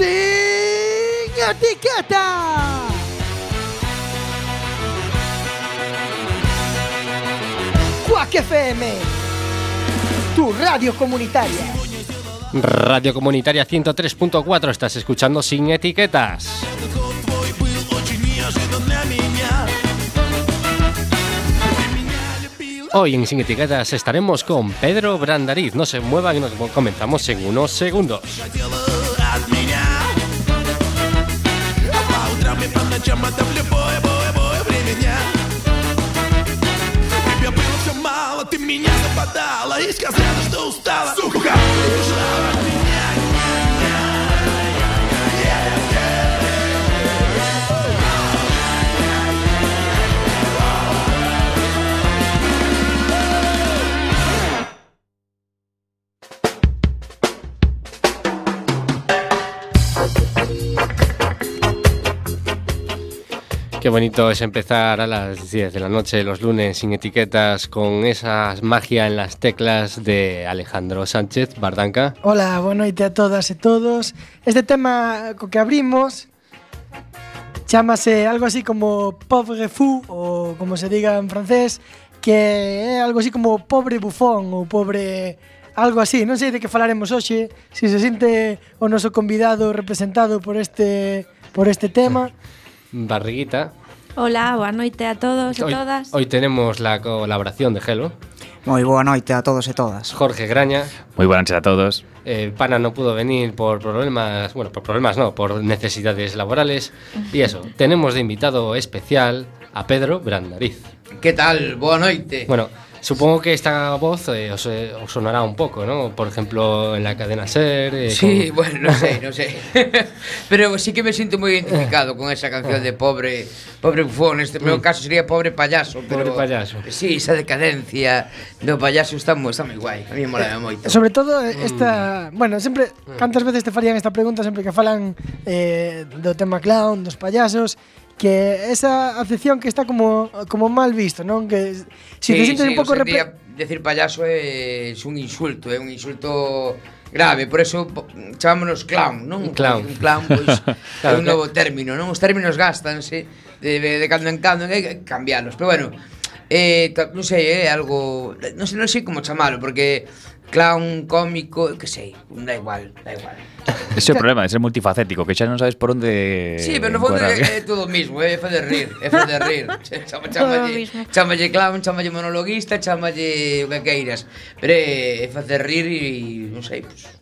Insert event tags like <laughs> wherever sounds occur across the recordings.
Sin etiqueta. Quack FM, tu radio comunitaria. Radio Comunitaria 103.4, estás escuchando sin etiquetas. Hoy en Sin Etiquetas estaremos con Pedro Brandariz. No se muevan y nos comenzamos en unos segundos. Ночам это в любое, бое, бое время. Дня Тебе было все мало, ты меня западала И сказала, что устала. Сука, убежала Qué bonito es empezar a las 10 de la noche los lunes sin etiquetas con esa magia en las teclas de Alejandro Sánchez Bardanca. Hola, boa noite a todas e todos. Este tema co que abrimos chámase algo así como pauvre fou ou como se diga en francés, que é algo así como pobre bufón ou pobre algo así. Non sei de que falaremos hoxe, se se sinte o noso convidado representado por este por este tema. <laughs> Barriguita. Hola, boa noite a todos e todas. Hoy, tenemos la colaboración de Gelo. Moi boa noite a todos e todas. Jorge Graña. Moi boa noite a todos. Eh, Pana no pudo venir por problemas, bueno, por problemas no, por necesidades laborales. Y eso, tenemos de invitado especial a Pedro Brandariz. ¿Qué tal? Boa noite. Bueno, Supongo que esta voz eh, os, eh, os, sonará un poco, ¿no? Por ejemplo, en la cadena Ser. Eh, sí, con... bueno, no sé, no sé. <laughs> Pero sí que me siento muy identificado con esa canción de pobre, pobre bufón. En este mm. meu caso sería pobre payaso. Pero, pobre payaso. Sí, esa decadencia do payaso está, está moi guai. A mí mola eh, moito. Sobre todo eh, mm. esta... Mm. Bueno, sempre, cantas veces te farían esta pregunta sempre que falan eh, do tema clown, dos payasos, que esa acepción que está como como mal visto, non? Que si sí, te sientes sí, un pouco repre... decir payaso é un insulto, é un insulto grave, por eso chamámonos clown, non? Clown. Un clown pois <laughs> claro, é un novo término, non? Os términos gástanse de, de cando en cando, hai que cambiarlos. pero bueno, eh, non sei, é eh, algo, non sei, non sei como chamalo, porque clown, cómico, que sei, da igual, da igual. Ese é o problema, de ser multifacético, que xa non sabes por onde... Sí, pero no fondo é, é todo o mismo, é fazer rir, é fazer rir. <laughs> <laughs> Chama, chamalle, chamalle clown, chamalle monologuista, chamalle o que queiras. Pero é, é facer rir e non sei, pues,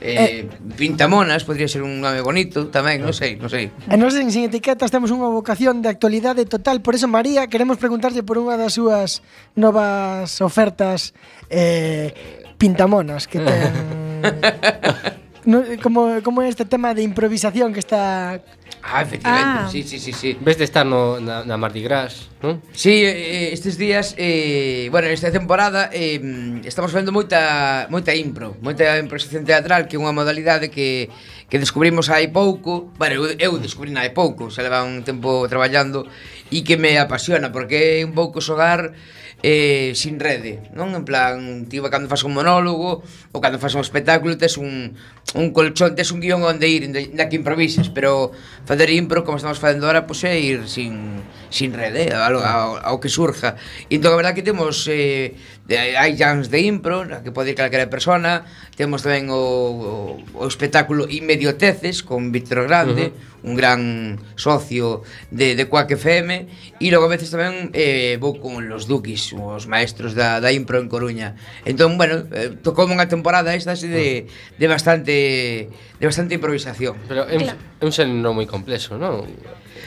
Eh, eh, pintamonas podría ser un nome bonito tamén, non sei, non sei. E nós en Sin Etiquetas temos unha vocación de actualidade total, por eso María queremos preguntarlle por unha das súas novas ofertas eh, pintamonas que ten <laughs> no, como, como este tema de improvisación que está Ah, efectivamente, ah. sí, sí, sí, sí. Ves de estar no, na, na Mardi Gras, ¿no? Sí, eh, eh estes días, eh, bueno, esta temporada eh, estamos vendo moita moita impro, moita improvisación teatral, que é unha modalidade que que descubrimos hai pouco, bueno, eu, eu descubrí hai pouco, xa leva un tempo traballando e que me apasiona porque é un pouco xogar eh, sin rede, non? En plan, ti cando fas un monólogo ou cando fas un espectáculo tes un, un colchón, tes un guión onde ir, na que improvises, pero fazer impro como estamos facendo ahora, pois é ir sin, sin rede, ao, ao, ao que surja. E entón, a verdad que temos eh, hai jams de impro, na que pode ir calquera persona, temos tamén o, o, o espectáculo inmediato Medioteces con Víctor Grande, uh -huh. un gran socio de, de Quack FM e logo a veces tamén eh, vou con los Duquis, os maestros da, da Impro en Coruña. Entón, bueno, eh, tocou unha temporada esta así de, de bastante de bastante improvisación. Pero é un, é un xénero moi complexo, non?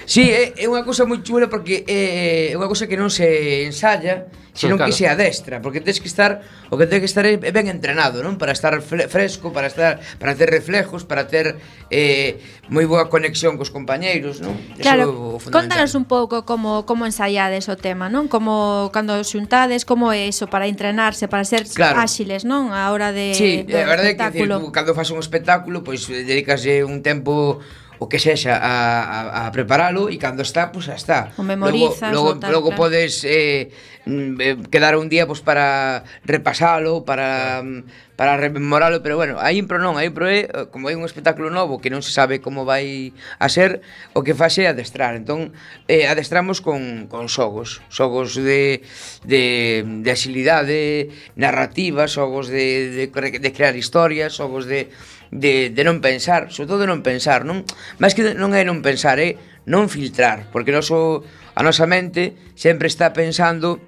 Sí, é, é unha cousa moi chula porque eh, é unha cousa que non se ensalla, senón claro. que se adestra, porque tens que estar, o que tens que estar é ben entrenado, non? Para estar fresco, para estar para ter reflejos, para ter eh, moi boa conexión cos compañeiros, non? Eso claro, é contanos un pouco como como ensaiades o tema, non? Como cando xuntades, como é iso para entrenarse, para ser claro. áxiles, non? A hora de Sí, a verdade é que decir, tú, cando fas un espectáculo, pois pues, dedicaslle eh, un tempo o que sexa a, a, a preparalo e cando está, pois pues, está. O memorizas logo, logo, tal, logo claro. podes eh, mm, eh quedar un día pois, pues, para repasalo, para mm, para rememoralo, pero bueno, aí impro non, aí impro é, eh, como é un espectáculo novo que non se sabe como vai a ser, o que fase é adestrar. Entón, eh, adestramos con, con xogos, xogos de, de, de axilidade, narrativa, xogos de, de, de crear historias, xogos de de, de non pensar, sobre todo de non pensar, non? máis que non é non pensar, é non filtrar, porque noso, a nosa mente sempre está pensando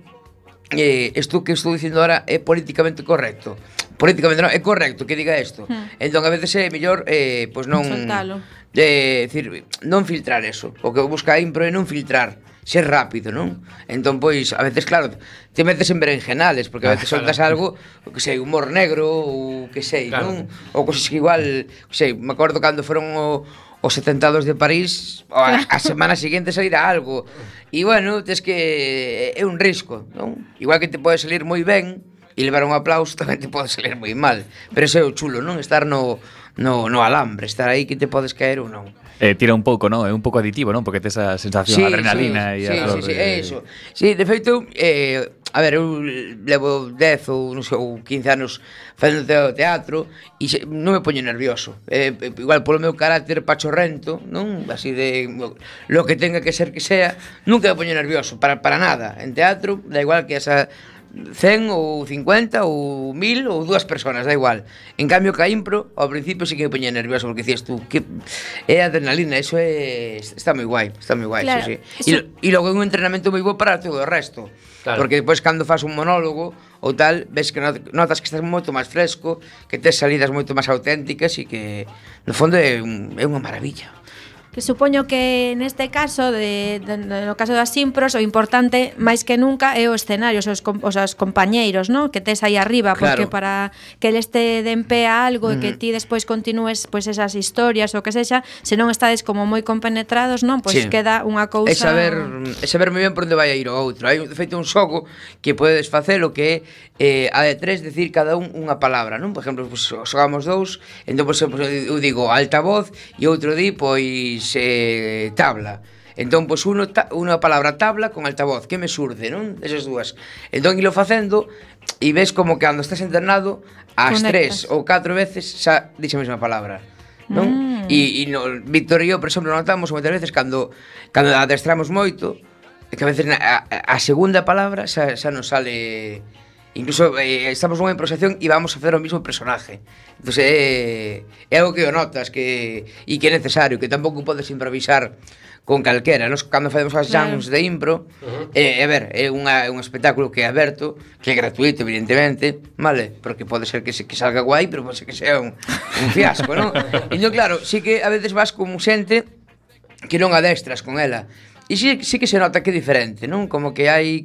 eh, isto que estou dicindo ahora é políticamente correcto. Políticamente non, é correcto que diga isto. Hmm. Entón, a veces é mellor eh, pois non... Soltalo. Eh, decir, non filtrar eso. O que busca a impro é non filtrar ser rápido, non? Entón, pois, a veces, claro, te metes en berenjenales, porque a veces <laughs> soltas algo, o que sei, humor negro, ou que sei, claro. non? Ou cosas que igual, que sei, me acordo cando foron o, os atentados de París a, a semana seguinte sairá algo e bueno, tes que é un risco non? igual que te pode salir moi ben e levar un aplauso <laughs> tamén te pode salir moi mal pero ese é o chulo, non? estar no, no, no alambre estar aí que te podes caer ou non eh, tira un pouco, non? É un pouco aditivo, non? Porque tes esa sensación sí, adrenalina sí, e sí, a sí, sí, é iso. Sí, de feito, eh, a ver, eu levo 10 ou non sei, ou 15 anos facendo teatro e se, non me poño nervioso. Eh, igual polo meu carácter pachorrento, non? Así de lo que tenga que ser que sea, nunca me poño nervioso para para nada. En teatro, da igual que esa 100 ou 50 ou 1000 ou dúas persoas, da igual. En cambio ca impro, ao principio sí que me poñía nervioso porque dicías tú que é adrenalina, eso é está moi guai, está moi guai, claro, sí, sí. Eso... E, e logo é un entrenamento moi bo para todo o resto. Claro. Porque depois cando fas un monólogo ou tal, ves que notas que estás moito máis fresco, que tes salidas moito máis auténticas e que no fondo é, un, é unha maravilla que supoño que neste caso de, de, de no caso das Simpros o importante máis que nunca é o escenario, os, os, os compañeiros, ¿no? que tes aí arriba, porque claro. para que eles te den pé a algo mm. e que ti despois continúes pois pues, esas historias ou que sexa, se non estades como moi compenetrados, non, pois pues sí. queda unha cousa É saber, é saber moi ben por onde vai a ir o outro. Hai de feito un xogo que podes facer o que é eh, a de tres decir cada un unha palabra, non? Por exemplo, pues, xogamos dous, entón, pues, eu digo altavoz e outro di, pois pois eh, tabla. Entón, pois uno, ta, unha palabra tabla con altavoz, que me surde, non? Esas dúas. Entón, ilo facendo e ves como que cando estás internado as Conectas. tres ou catro veces xa dixe a mesma palabra. Non? Mm. E, e no, Víctor e eu, por exemplo, notamos moitas veces cando, cando adestramos moito que a veces na, a, a segunda palabra xa, xa nos sale Incluso eh, estamos nunha improvisación e vamos a facer o mismo personaje. Entón, eh, é algo que o notas que, e que é necesario, que tampouco podes improvisar con calquera. Nos cando facemos as jams de impro, uh -huh. eh, a ver, é unha, un espectáculo que é aberto, que é gratuito, evidentemente, vale? Porque pode ser que, se, que salga guai, pero pode ser que sea un, un fiasco, non? <laughs> entón, claro, sí que a veces vas con xente que non adestras con ela. E sí, sí que se nota que é diferente, non? Como que hai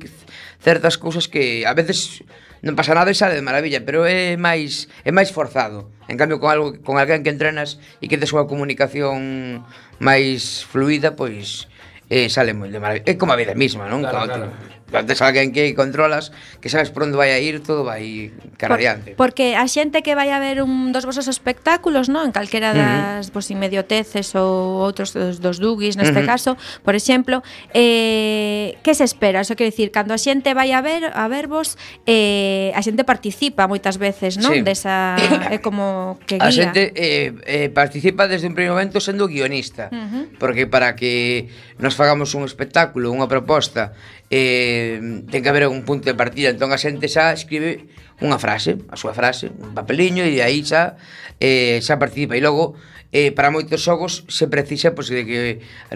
certas cousas que a veces non pasa nada e sale de maravilla, pero é máis é máis forzado. En cambio con algo con alguén que entrenas e que tes unha comunicación máis fluida, pois eh, sale moi de maravilla. É como a vida mesma, non? Claro, Cando, claro plantes alguén que controlas, que sabes por onde vai a ir, todo vai cara por, adiante. Porque a xente que vai a ver un dos vosos espectáculos, non? En calquera das uh -huh. pois, inmedioteces ou outros dos, dos dugis, neste uh -huh. caso, por exemplo, eh, que se espera? Eso quero dicir, cando a xente vai a ver a vervos, eh, a xente participa moitas veces, non? Sí. Desa, é eh, como que guía. A xente eh, eh, participa desde un primeiro momento sendo guionista, uh -huh. porque para que nos fagamos un espectáculo, unha proposta, eh, ten que haber un punto de partida. Entón a xente xa escribe unha frase a súa frase, un papeliño e aí xa eh, xa participa. E logo eh, para moitos xogos se precisa pois, de que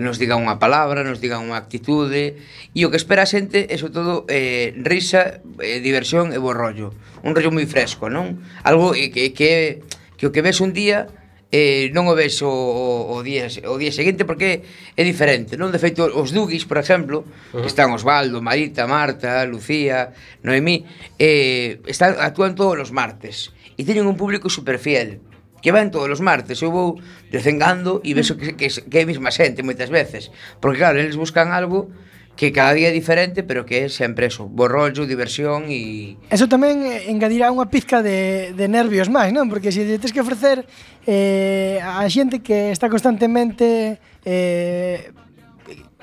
nos digan unha palabra nos digan unha actitude e o que espera a xente é sobre todo eh, risa, eh, diversión e bo rollo. Un rollo moi fresco non? algo eh, que, que, que o que ves un día eh, non o ves o, o, día, o día seguinte porque é diferente, non? De feito, os Dugis, por exemplo, uh -huh. que están Osvaldo, Marita, Marta, Lucía, Noemí, eh, están, actúan todos os martes e teñen un público super fiel que van todos os martes, eu vou descengando e vexo que, que, que é a mesma xente moitas veces, porque claro, eles buscan algo que cada día é diferente, pero que é sempre eso, bo rollo, diversión e... Eso tamén eh, engadirá unha pizca de, de nervios máis, non? Porque se si tens que ofrecer eh, a xente que está constantemente eh,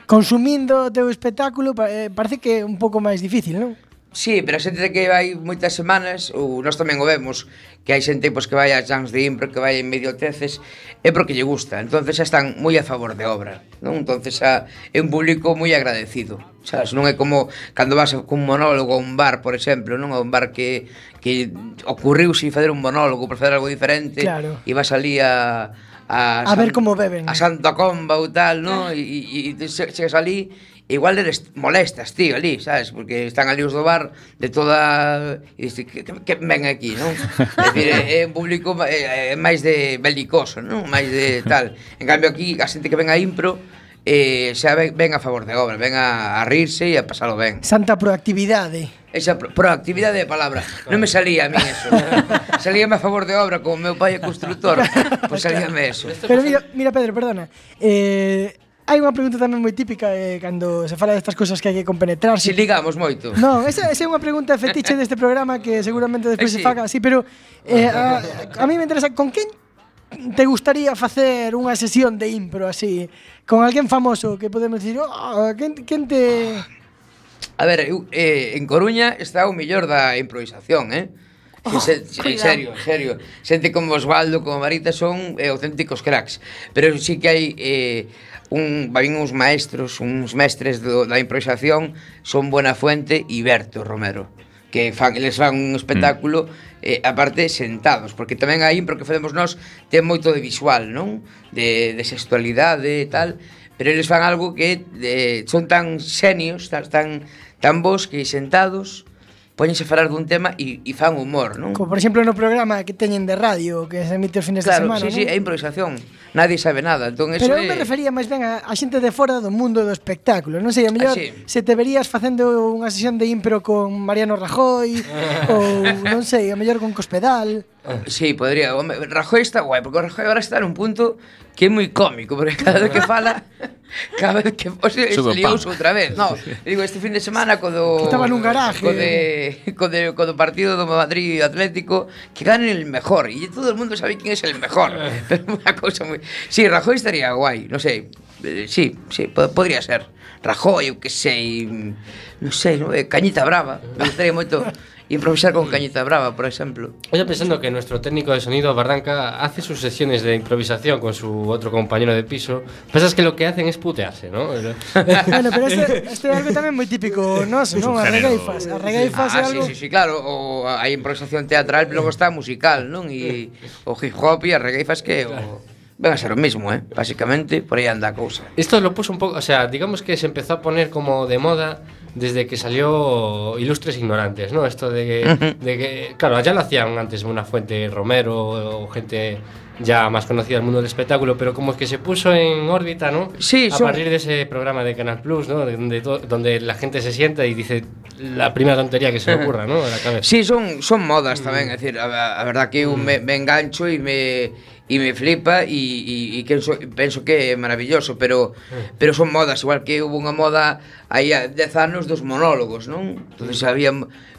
consumindo o teu espectáculo, eh, parece que é un pouco máis difícil, non? Sí, pero a xente que vai moitas semanas, ou nós tamén o vemos, que hai xente pois, que vai a chans de impro, que vai en medio teces, é porque lle gusta. entonces xa están moi a favor de obra. Non? entonces xa, é un público moi agradecido. Sabes, non é como cando vas cun monólogo a un bar, por exemplo, non a un bar que, que ocurriuse fazer un monólogo, por fazer algo diferente, claro. e vas ali a... A, a San, ver como beben. A Santa Comba ou tal, non? Ah. E, e, e chegas ali igual eres molestas, tío, ali, sabes? Porque están ali os do bar de toda... E dices, que, que, que ven aquí, non? é, dicir, é, é un público é, é máis de belicoso, non? Máis de tal. En cambio aquí, a xente que ven a impro, eh, xa ven, ven a favor de obra, ven a, a rirse e a pasalo ben. Santa proactividade. Esa pro, proactividade de palabra. Claro. Non me salía a mí eso. <laughs> salíame a favor de obra como meu pai é constructor. <laughs> pois pues salíame eso. Pero mira, mira Pedro, perdona. Eh, hai unha pregunta tamén moi típica eh, cando se fala destas cousas que hai que compenetrarse. Si ligamos moito. Non, esa, esa é unha pregunta fetiche deste programa que seguramente eh, despois eh, sí. se faga Sí, pero eh, a, eh, eh, a mí me interesa con quen te gustaría facer unha sesión de impro así con alguén famoso que podemos dicir, oh, quen, quen te A ver, eu, eh, en Coruña está o millor da improvisación, eh? Oh, se, se, en serio, en serio. Xente como Osvaldo, como Marita son eh, auténticos cracks. Pero sí que hai eh, un, vai uns maestros, uns mestres do, da improvisación, son Buenafuente e Berto Romero que fan, eles fan un espectáculo mm. eh, aparte sentados, porque tamén a impro que facemos nós ten moito de visual, non? De, de sexualidade e tal, pero eles fan algo que de, son tan xenios, tan, tan, tan bons que sentados poñense a falar dun tema e, e fan humor, non? Como por exemplo no programa que teñen de radio que se emite os fines claro, de semana, Claro, sí, non? sí, é improvisación nadie sabe nada. Entón, eso Pero eu me refería máis ben a, a xente de fora do mundo do espectáculo. Non sei, a mellor ah, sí. se te verías facendo unha sesión de impro con Mariano Rajoy <laughs> ou non sei, a mellor con Cospedal. Eh. Sí, podría. Rajoy está guai, porque o Rajoy agora está nun punto que é moi cómico, porque cada vez que fala, <laughs> cada vez que o se liouse outra vez. No, digo, este fin de semana co do... Estaba nun garaje. Co, de, co, de, co do partido do Madrid Atlético, que ganen el mejor, e todo o mundo sabe quién é el mejor. Eh. <laughs> Pero unha cousa moi... Sí, Rajoy estaría guai, non sei, eh, sí, sí, podría ser. Rajoy, eu que sei, non sei, non, Cañita Brava, me gustaría moito improvisar con mm. cañita brava, por exemplo. Oye, pensando que nuestro técnico de sonido, Barranca, hace sus sesiones de improvisación con su otro compañero de piso, pensas que lo que hacen es putearse, ¿no? <laughs> bueno, pero este, este é algo tamén moi típico ¿no? non? A regaifas, a ah, é algo... Sí, sí, sí, claro, o a improvisación teatral, pero logo está musical, non? E o hip hop e a que o... Venga a ser o mismo, eh? Básicamente, por aí anda a cousa. Esto lo puso un pouco, o sea, digamos que se empezó a poner como de moda desde que salió Ilustres Ignorantes, ¿no? Esto de que, de que claro, ya lo hacían antes una fuente Romero o gente ya más conocida del mundo del espectáculo, pero como es que se puso en órbita, ¿no? Sí, a son- partir de ese programa de Canal Plus, ¿no? Donde, donde la gente se sienta y dice la primera tontería que se le ocurra, ¿no? A la cabeza. Sí, son, son modas tamén, é dicir, a, a verdad que eu me, me engancho e me e me flipa e, e, e penso, penso que é maravilloso, pero mm. pero son modas, igual que hubo unha moda aí a 10 anos dos monólogos, non? Entonces mm. había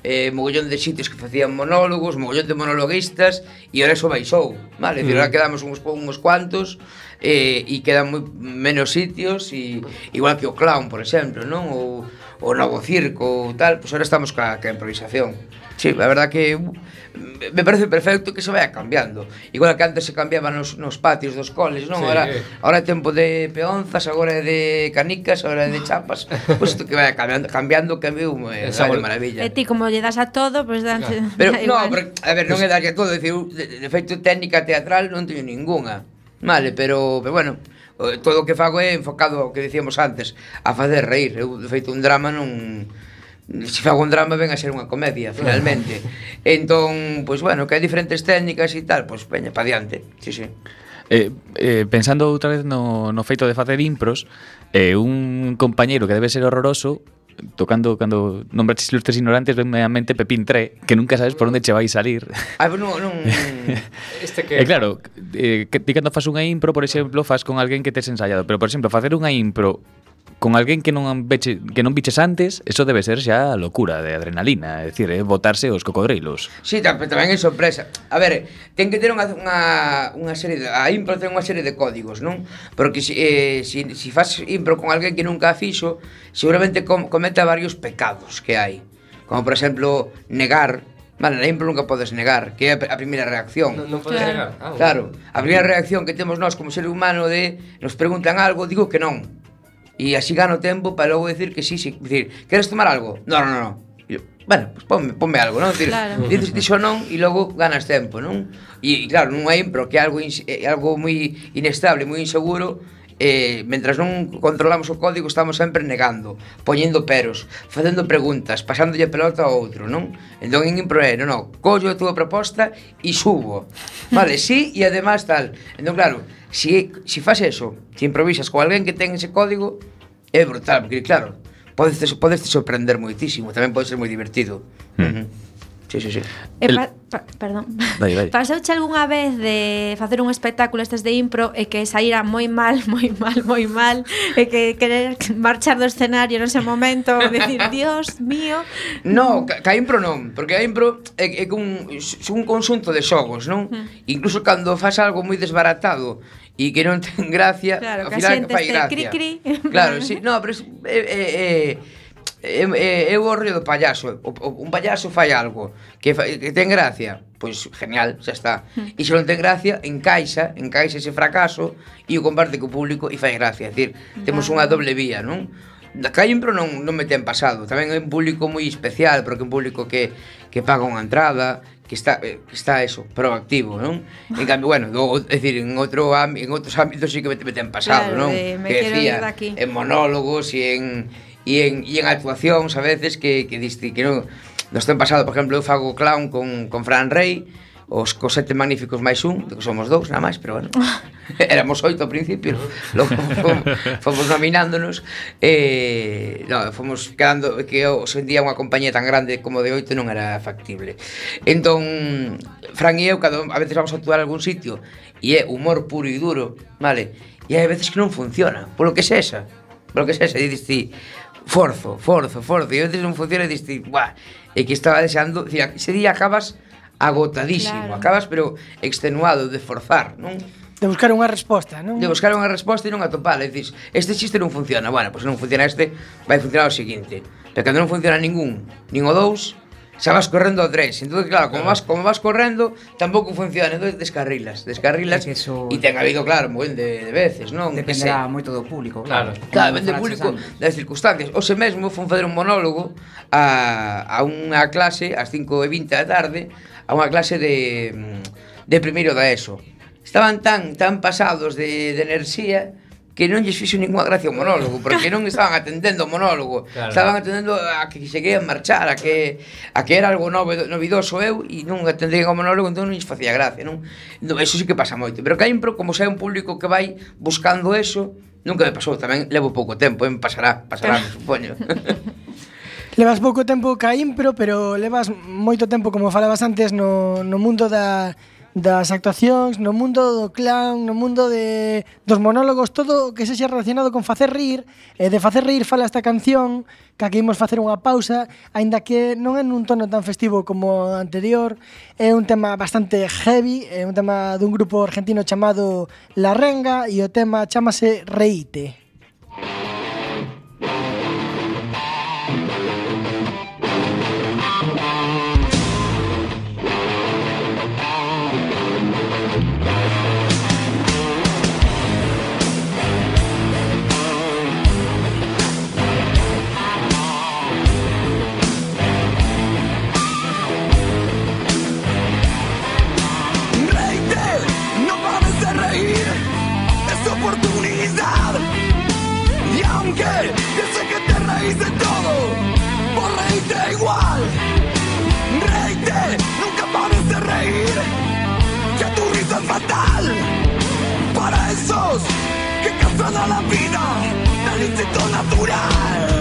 eh, mogollón de sitios que facían monólogos, mogollón de monologuistas e ahora eso baixou, vale? Mm. Ahora quedamos uns, uns cuantos eh, e quedan moi menos sitios e igual que o clown, por exemplo, non? Ou o novo circo ou tal, pois pues ahora estamos ca, ca improvisación. Sí, a verdad que uh, me parece perfecto que se vaya cambiando. Igual que antes se cambiaban nos, nos patios dos coles, non? Sí. Ahora, ahora é tempo de peonzas, agora é de canicas, agora é de chapas. Pois <laughs> pues que vaya cambiando, cambiando que viu é unha maravilla. E ti como lle das a todo, pois pues, dan claro. <laughs> Pero no, pero, a ver, non é darlle a todo, decir, de, de feito técnica teatral non teño ninguna. Vale, pero, pero bueno, eh, todo o que fago é enfocado ao que decíamos antes, a facer reír. Eu de feito un drama non se fago un drama ven a ser unha comedia finalmente entón, pois pues, bueno, que hai diferentes técnicas e tal pois pues, veña, pa diante sí, sí. Eh, eh, pensando outra vez no, no feito de facer impros eh, un compañeiro que debe ser horroroso tocando cando nombraches ilustres ignorantes venme a mente Pepín Tre, que nunca sabes por onde che vai salir. Ah, non, non. <laughs> este que E eh, claro, eh, que ti cando fas unha impro, por exemplo, fas con alguén que tes ensaiado, pero por exemplo, facer unha impro con alguén que non veche, que non biches antes, eso debe ser xa locura de adrenalina, é dicir, é botarse os cocodrilos. Sí, tamén é sorpresa. A ver, ten que ter unha unha, unha serie de, a impro ten unha serie de códigos, non? Porque se eh, si, si faz impro con alguén que nunca a fixo, seguramente com, cometa varios pecados que hai. Como por exemplo, negar Vale, na impro nunca podes negar, que é a primeira reacción. Non, non podes claro. negar. Ah. Claro, a primeira reacción que temos nós como ser humano de nos preguntan algo, digo que non E así gano tempo para logo decir que sí, sí. Dicir, queres tomar algo? No, no, no. E eu, bueno, pues ponme, ponme algo, non? Claro. dices ti xo non e logo ganas tempo, non? E claro, non hai impro que é algo, é eh, algo moi inestable, moi inseguro, eh, mentras non controlamos o código estamos sempre negando, poñendo peros, facendo preguntas, pasándolle a pelota ao outro, non? Entón en impro é, non, non, collo a túa proposta e subo. Vale, sí, e además tal. Entón claro, si, si fas eso, si improvisas con alguén que ten ese código, é brutal, porque claro, podes, podes te sorprender moitísimo, tamén pode ser moi divertido. Mm. Uh -huh. Sí, sí, sí. E pa, pa, perdón. Dai, dai. Pasouche algunha vez de facer un espectáculo estes de impro e que saíra moi mal, <laughs> moi mal, moi mal, e que querer marchar do escenario nese momento, <laughs> decir, Dios mío. No, ca, ca impro non, porque a impro é, é un, un conxunto de xogos, non? Mm. Incluso cando faz algo moi desbaratado, e que non ten gracia, claro, ao final fai gracia. Cri -cri. <laughs> Claro, sí, no, pero es, eh, eh, eh, é, é, é o rollo do payaso o, o, un payaso fai algo que, fa, que ten gracia pois genial, xa está e se non ten gracia, encaixa encaixa ese fracaso e o comparte co público e fai gracia, é dicir, temos unha doble vía, non? Caimpro non, non me ten pasado Tamén é un público moi especial Porque é un público que, que paga unha entrada que está eh, que está eso, proactivo, non? En cambio, bueno, do, é dicir, en outro en outros ámbitos sí que me, me ten pasado, claro, non? De, me que decía, de en monólogos e en e en, e en actuacións a veces que que diste que non nos ten pasado, por exemplo, eu fago clown con con Fran Rey, os cos sete magníficos máis un, que somos dous nada máis, pero bueno, <laughs> éramos oito ao principio, <laughs> logo fomos, fomos nominándonos, e eh, no, fomos quedando, que hoxe en día unha compañía tan grande como de oito non era factible. Entón, Fran e eu, cando a veces vamos a actuar a algún sitio, e é humor puro e duro, vale? E hai veces que non funciona, polo que sexa, polo que sexa, e dices ti, forzo, forzo, forzo, e a veces non funciona e dices ti, buah, e que estaba deseando, dicir, ese día acabas agotadísimo, claro. acabas pero extenuado de forzar, non? De buscar unha resposta, non? De buscar unha resposta e non atopala. E dices, este xiste non funciona. Bueno, pois pues non funciona este, vai funcionar o seguinte. Pero cando non funciona ningún, nin o dous, xa vas correndo a tres. Entón, claro, como vas, como vas correndo, tampouco funciona. Entón, descarrilas, descarrilas. E eso... ten habido, claro, moi de, de veces, non? Dependerá moito do público, claro. Claro, depende do público das circunstancias. Ose mesmo fun fazer un monólogo a, a unha clase ás 5 e 20 da tarde a unha clase de, mm, de primeiro da ESO. Estaban tan tan pasados de, de enerxía que non lles fixo ninguna gracia o monólogo, porque non estaban atendendo o monólogo, <laughs> claro. estaban atendendo a que se querían marchar, a que a que era algo novo, novidoso eu e non atendían o monólogo, entón non lles facía gracia, non? No, eso sí que pasa moito, pero que hai un, como xa hai un público que vai buscando eso, nunca me pasou, tamén levo pouco tempo, eh, pasará, pasará, <laughs> supoño. <laughs> Levas pouco tempo ca impro, pero levas moito tempo, como falabas antes, no, no mundo da, das actuacións, no mundo do clown, no mundo de, dos monólogos, todo o que sexa relacionado con facer rir, e de facer rir fala esta canción, ca que imos facer unha pausa, aínda que non é nun tono tan festivo como o anterior, é un tema bastante heavy, é un tema dun grupo argentino chamado La Renga, e o tema chamase Reite. Que cazan a la vida del instinto natural.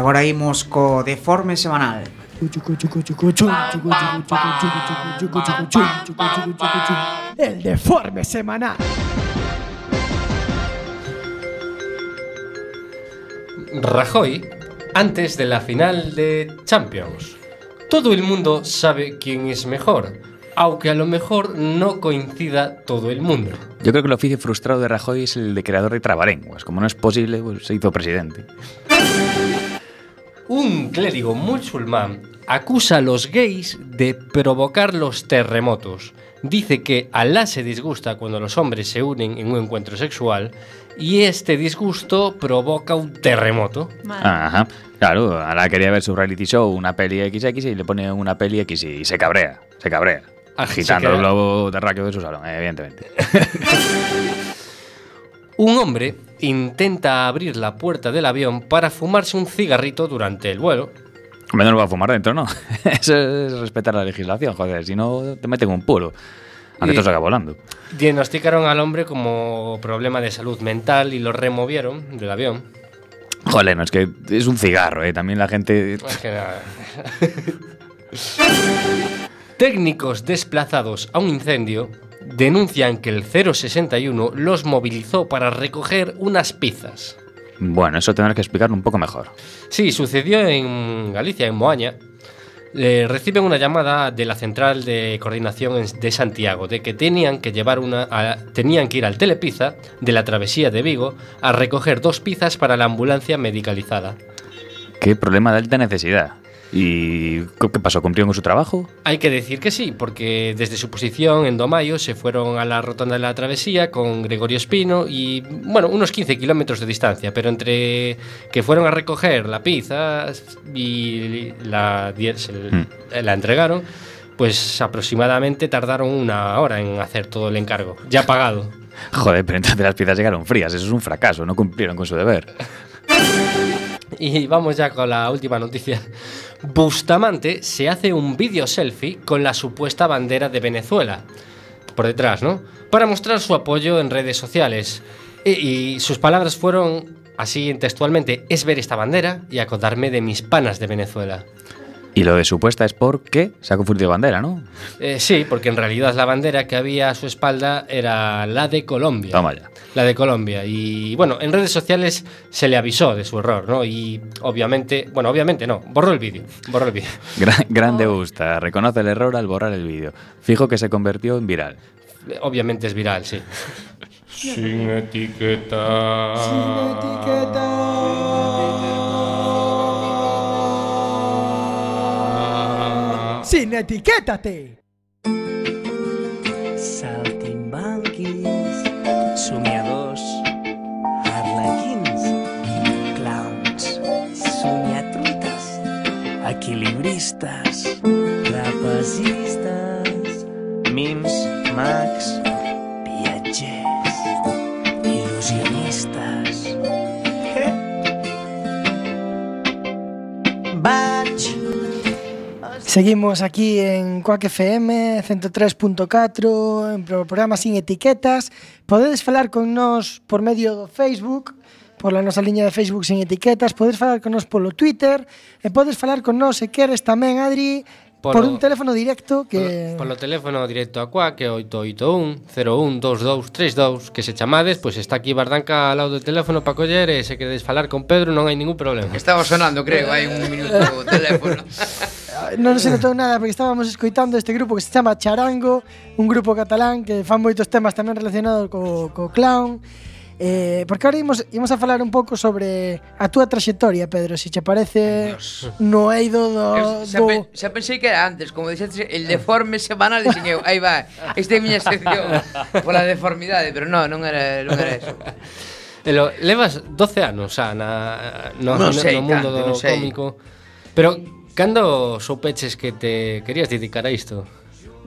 Agora imos co deforme semanal. El deforme semanal. Rajoy, antes de la final de Champions. Todo el mundo sabe quién es mejor, aunque a lo mejor no coincida todo el mundo. Yo creo que el oficio frustrado de Rajoy es el de creador de trabalenguas. Como no es posible, pues se hizo presidente. Un clérigo musulmán acusa a los gays de provocar los terremotos. Dice que Alá se disgusta cuando los hombres se unen en un encuentro sexual y este disgusto provoca un terremoto. Madre. Ajá. Claro, ahora quería ver su reality show, una peli XX y le pone una peli X y se cabrea, se cabrea. Se agitando el globo terráqueo de su salón, evidentemente. <laughs> Un hombre intenta abrir la puerta del avión para fumarse un cigarrito durante el vuelo. Hombre, no lo va a fumar dentro, ¿no? <laughs> Eso es respetar la legislación, joder. Si no, te meten un puro. Aunque todo salga volando. Diagnosticaron al hombre como problema de salud mental y lo removieron del avión. Joder, no, es que es un cigarro, ¿eh? También la gente... Es que nada. <laughs> Técnicos desplazados a un incendio denuncian que el 061 los movilizó para recoger unas pizzas. Bueno, eso tendrás que explicarlo un poco mejor. Sí, sucedió en Galicia, en Moaña. Le reciben una llamada de la central de coordinación de Santiago de que tenían que llevar una a- tenían que ir al Telepizza de la travesía de Vigo a recoger dos pizzas para la ambulancia medicalizada. ¿Qué problema de alta necesidad? ¿Y qué pasó? ¿Cumplieron con su trabajo? Hay que decir que sí, porque desde su posición en Domayo se fueron a la rotonda de la travesía con Gregorio Espino y, bueno, unos 15 kilómetros de distancia, pero entre que fueron a recoger la pizza y la, se Mm. la entregaron, pues aproximadamente tardaron una hora en hacer todo el encargo, ya pagado. <laughs> Joder, pero entonces las piezas llegaron frías. Eso es un fracaso. No cumplieron con su deber. <laughs> <laughs> Y vamos ya con la última noticia. Bustamante se hace un vídeo selfie con la supuesta bandera de Venezuela. Por detrás, ¿no? Para mostrar su apoyo en redes sociales. Y, y sus palabras fueron así textualmente, es ver esta bandera y acordarme de mis panas de Venezuela. Y lo de supuesta es porque se ha confundido bandera, ¿no? Eh, sí, porque en realidad la bandera que había a su espalda era la de Colombia. Toma ya. La de Colombia. Y bueno, en redes sociales se le avisó de su error, ¿no? Y obviamente, bueno, obviamente no, borró el vídeo. Borró el vídeo. <laughs> Gran, grande gusta. Reconoce el error al borrar el vídeo. Fijo que se convirtió en viral. Obviamente es viral, sí. Sin etiqueta. Sin etiquétate. Saltimbanquis, somiadors, arlequins, clowns, somiatruites, equilibristes, trapezistes, mims, mags, viatgers, il·lusionistes. Vaig Seguimos aquí en Coac FM 103.4 En pro programa Sin Etiquetas. Podedes falar con nós por medio do Facebook por la nosa liña de Facebook sin etiquetas, podes falar con nós polo Twitter, e podes falar con nós se queres tamén, Adri, Polo, por un teléfono directo que... Polo, polo teléfono directo a CUA que é 881-012232 que se chamades, pois pues está aquí Bardanca ao lado do teléfono para coller e se queredes falar con Pedro non hai ningún problema. Estaba sonando, creo, hai un minuto o teléfono. <laughs> non se notou nada porque estábamos escoitando este grupo que se chama Charango, un grupo catalán que fan moitos temas tamén relacionados co, co clown Eh, porque ahora imos, imos a falar un pouco sobre a túa traxectoria, Pedro, se che parece no eido do... Xa, do... Pe, xa pensei que era antes, como dixete, el deforme semanal de Siñeu. Aí va, esta é miña excepción pola deformidade, pero non, non era, non era eso. Pero levas 12 anos xa na, no, non sei, no mundo tanto, do non sei. cómico. Pero cando soupeches que te querías dedicar a isto?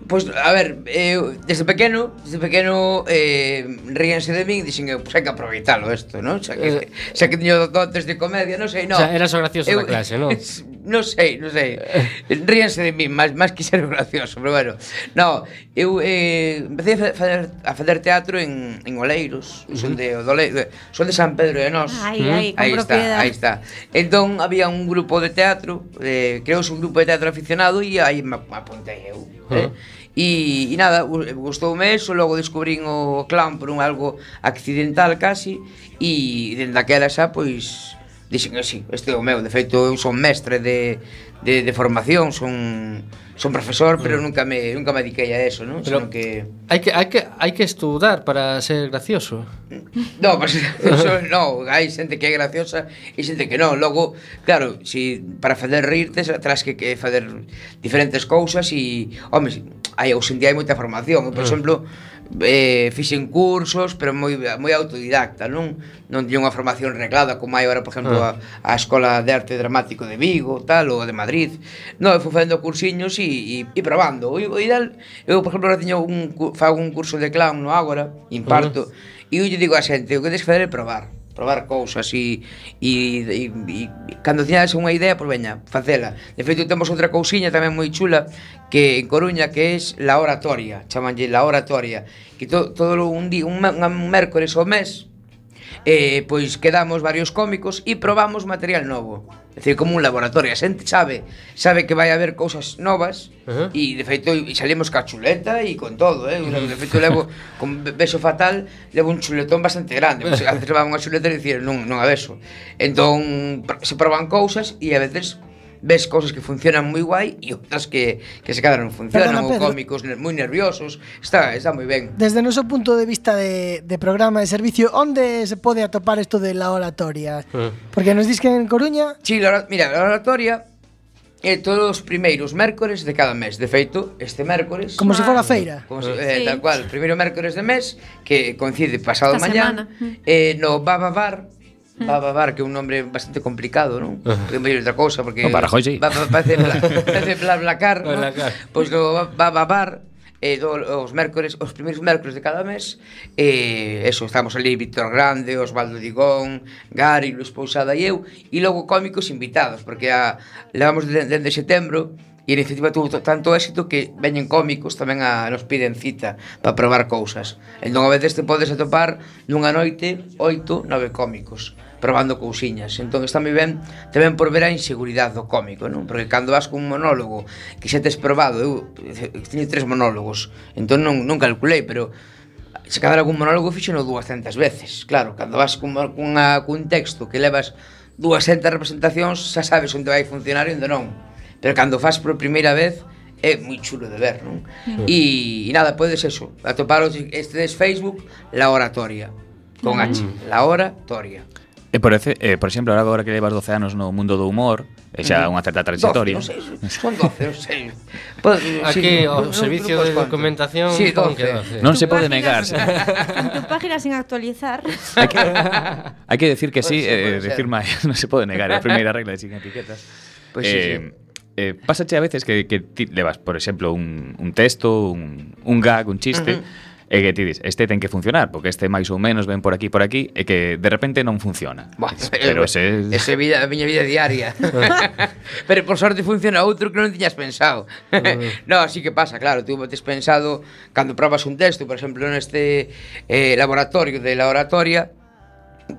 Pois, a ver, eu, desde pequeno, desde pequeno, eh, ríense de min, dixen que pues, hai que aproveitalo isto, non? Xa que, eh, xa que teño dotes de comedia, non sei, non. Xa, era só gracioso eu, na clase, non? <laughs> non sei, non sei. ríense de min, máis, máis que ser gracioso, pero bueno. No, eu eh, empecé a facer, a facer teatro en, en Oleiros, uh -huh. son, de, Odole, de, son de San Pedro de Nós. Ai, ai, ai, aí está, aí está. Entón, había un grupo de teatro, eh, creouse un grupo de teatro aficionado e aí me, me apuntei eu eh? E, e nada, gustoume eso, logo descubrín o clown por un algo accidental casi e dende aquela xa pois dixen que sí, este é o meu, de feito eu son mestre de, de, de formación, son son profesor, pero mm. nunca me nunca me dediquei a eso, ¿no? Pero Sino que hai que hai que hai que estudar para ser gracioso. No, pues <laughs> eso, no, hai xente que é graciosa e xente que non. Logo, claro, si para fazer rirte terás que, que fazer diferentes cousas e, home, hai hoxe en día hai moita formación, por mm. exemplo, eh, fixen cursos, pero moi moi autodidacta, non non tiña unha formación reglada como hai agora, por exemplo, ah. a, a Escola de Arte Dramático de Vigo, tal, ou de Madrid. Non, eu fui facendo cursiños e, e, e probando. O, o ideal, eu, por exemplo, ahora teño un fago un curso de clown no Ágora, imparto, uh -huh. e eu lle digo a xente, o que tens que fazer é probar probar cousas e, e, e, e cando tiñades unha idea, pois veña, facela. De feito, temos outra cousiña tamén moi chula que en Coruña que é la oratoria, chamanlle la oratoria, que to, todo un día, un, un mércores ao mes, eh, pois quedamos varios cómicos e probamos material novo. É dicir, como un laboratorio, a xente sabe, sabe que vai haber cousas novas uh -huh. e de feito e salimos ca chuleta e con todo, eh? De feito levo con beso fatal, levo un chuletón bastante grande, pois antes levaba unha chuleta e dicir, non, non a beso. Entón se proban cousas e a veces ves cousas que funcionan moi guai e outras que, que se quedaron non funcionan Perdona, ou cómicos moi nerviosos. Está está moi ben. Desde o noso punto de vista de, de programa de servicio, onde se pode atopar isto de la oratoria? Eh. Porque nos dis que en Coruña... Sí, la, mira, la oratoria é todos os primeiros mércores de cada mes. De feito, este mércores... Como se fora feira. Como se, eh, eh sí. Tal cual, primeiro mércores de mes, que coincide pasado Esta mañán, eh, no Baba Bar, Baba Bar, que é un nome bastante complicado, non? Podemos ir outra cousa, porque... No, para Rajoy, sí. Parece bla, <laughs> bla, Blacar, non? Pois o Baba Bar, eh, do, os mércores, os primeiros mércores de cada mes, eh, eso, estamos ali Víctor Grande, Osvaldo Digón, Gary, Luis Pousada e eu, e logo cómicos invitados, porque a, levamos dende de, de setembro, E a iniciativa tuvo tanto éxito que veñen cómicos tamén a nos piden cita para probar cousas. Entón, a veces te podes atopar nunha noite oito, nove cómicos probando cousiñas. Entón está moi ben tamén por ver a inseguridade do cómico, non? Porque cando vas con un monólogo que xa tes probado, eu teño tres monólogos, entón non, non calculei, pero se cadar algún monólogo fixo no 200 veces. Claro, cando vas con, cunha, cun texto que levas 200 representacións, xa sabes onde vai funcionar e onde non pero cando faz por primeira vez é moi chulo de ver, non? E, e nada, podes eso, atoparos este des Facebook, La Oratoria, con H, mm. La Oratoria. E por, ece, eh, por exemplo, agora que levas 12 anos no mundo do humor, e xa mm. unha certa trayectoria. 12, non sei, son 12, non sei. Podes, Aquí sí, o no, servicio no, de documentación sí, 12. 12. Non se pode negar. En tu página sin actualizar. <laughs> Hai que, hai que decir que sí, sí eh, decir máis, <laughs> non se pode negar, é a primeira regla de sin etiquetas. Pois pues eh, sí, sí. Eh, eh, pásache a veces que, que ti levas, por exemplo, un, un texto, un, un gag, un chiste, uh -huh. e que ti dis, este ten que funcionar, porque este máis ou menos ven por aquí por aquí, e que de repente non funciona. Bah, pero, pero ese... Ese vida, a miña vida diaria. <laughs> pero por sorte funciona outro que non tiñas pensado. Ah. no, así que pasa, claro, tú tes pensado, cando probas un texto, por exemplo, neste eh, laboratorio de la oratoria,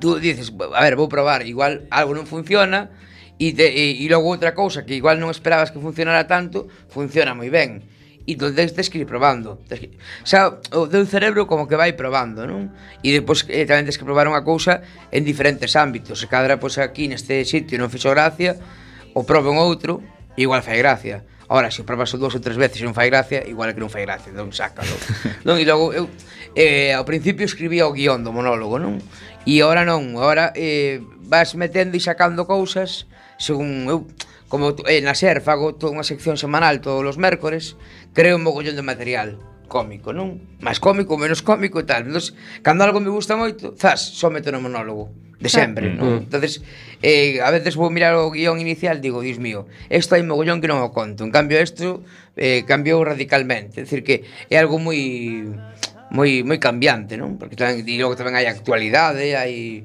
tú dices, a ver, vou probar, igual algo non funciona, E, te, e, e logo outra cousa que igual non esperabas que funcionara tanto, funciona moi ben. E entón tens, que ir probando. Tens que... xa, o teu cerebro como que vai probando, non? E depois eh, tamén tens que probar unha cousa en diferentes ámbitos. Se cadra pois aquí neste sitio non fixo gracia, o probo en outro, igual fai gracia. Ahora, se o probas dúas ou tres veces e non fai gracia, igual é que non fai gracia, <laughs> non sácalo. non, e logo eu eh, ao principio escribía o guión do monólogo, non? E agora non, agora eh, vas metendo e sacando cousas según eu, como eh, na SER fago toda unha sección semanal todos os mércores, creo un mogollón de material cómico, non? Máis cómico, menos cómico e tal. Entón, cando algo me gusta moito, zas, só meto no monólogo de sempre, non? Mm. Entonces, eh, a veces vou mirar o guión inicial, digo, dios mío, isto hai mogollón que non o conto. En cambio, isto eh, cambiou radicalmente. É dicir que é algo moi moi moi cambiante, non? Porque tamén, e logo tamén hai actualidade, hai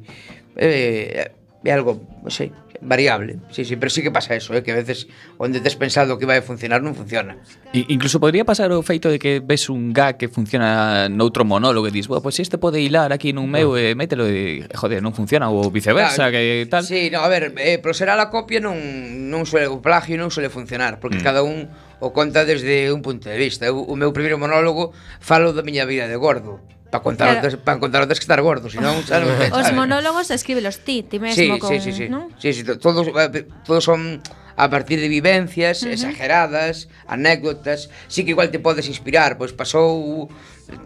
eh, é algo, non sei, variable. Sí, sí, pero sí que pasa eso, eh, que a veces onde tes pensado que vai a funcionar non funciona. E incluso podría pasar o feito de que ves un gag que funciona noutro monólogo e dis, "Bueno, pois pues este pode hilar aquí nun meu e mételo e joder, non funciona ou viceversa, claro, que tal". Sí, no, a ver, eh, pero será la copia non non suele o plagio non suele funcionar, porque mm. cada un o conta desde un punto de vista. Eu, o meu primeiro monólogo falo da miña vida de gordo Para contar, claro. Des, contar des que estar gordo, senón xa non Os monólogos escríbelos ti, ti mesmo sí, con, sí, sí, sí. ¿no? Sí, sí, todos eh, todos son a partir de vivencias uh -huh. exageradas, anécdotas, sí que igual te podes inspirar, pois pasou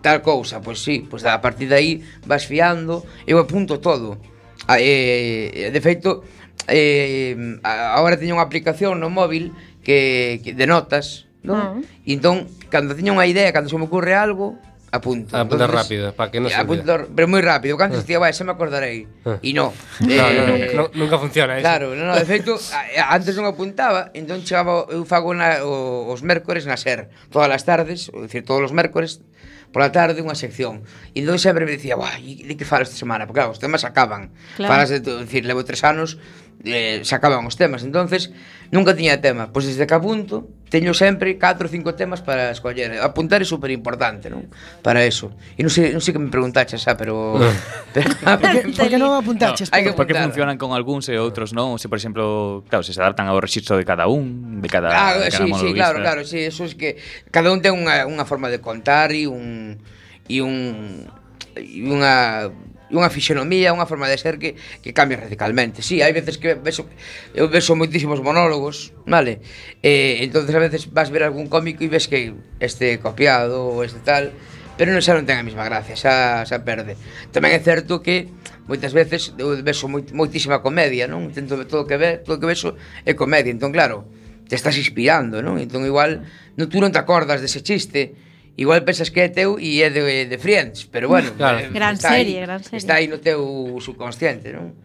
tal cousa, pois sí, pois a partir de aí vas fiando, eu apunto todo. Ah, eh, eh, de feito, eh, agora teño unha aplicación no móvil que, que de notas, non? Uh ah. -huh. E entón, cando teño unha idea, cando se me ocurre algo, apunto. Apunta Entonces, rápido, para que no se apunto, Pero muy rápido, cando dicía, vai, xa me acordarei. Ah. E no. no, eh, no, no, nunca funciona eso. Claro, no, no, de feito, antes non apuntaba, entón chegaba, eu fago na, os mércores na SER, todas as tardes, ou dicir, todos os mércores, pola tarde unha sección. E entón sempre me dicía, "Buah, de que falo esta semana?" Porque claro, os temas acaban. Claro. Falas de, todo, dicir, levo tres anos eh, sacaban os temas. entonces nunca tiña tema. Pois desde que apunto, teño sempre 4 ou 5 temas para escoller. Apuntar é super importante, non? Para eso. E non sei, non sei que me preguntaches xa, pero... <laughs> pero por que <laughs> non apuntaches? No, que porque funcionan con algúns e outros non? Se, por exemplo, claro, se se adaptan ao registro de cada un, de cada, ah, de cada sí, sí, claro, claro, sí, eso es que cada un ten unha, unha forma de contar e un e un e unha unha fisionomía, unha forma de ser que, que cambia radicalmente. Sí, hai veces que vexo, eu vexo moitísimos monólogos, vale? Eh, entonces a veces vas ver algún cómico e ves que este copiado ou este tal, pero non xa non ten a mesma gracia, xa, xa perde. Tamén é certo que moitas veces eu vexo moit, moitísima comedia, non? Tento todo que ve, todo que vexo é comedia, entón claro, te estás inspirando, non? Entón igual non tú non te acordas dese chiste, Igual pensas que é teu e é de, de Friends, pero bueno, <laughs> claro. eh, gran está serie, aí, gran serie. Está aí no teu subconsciente, non?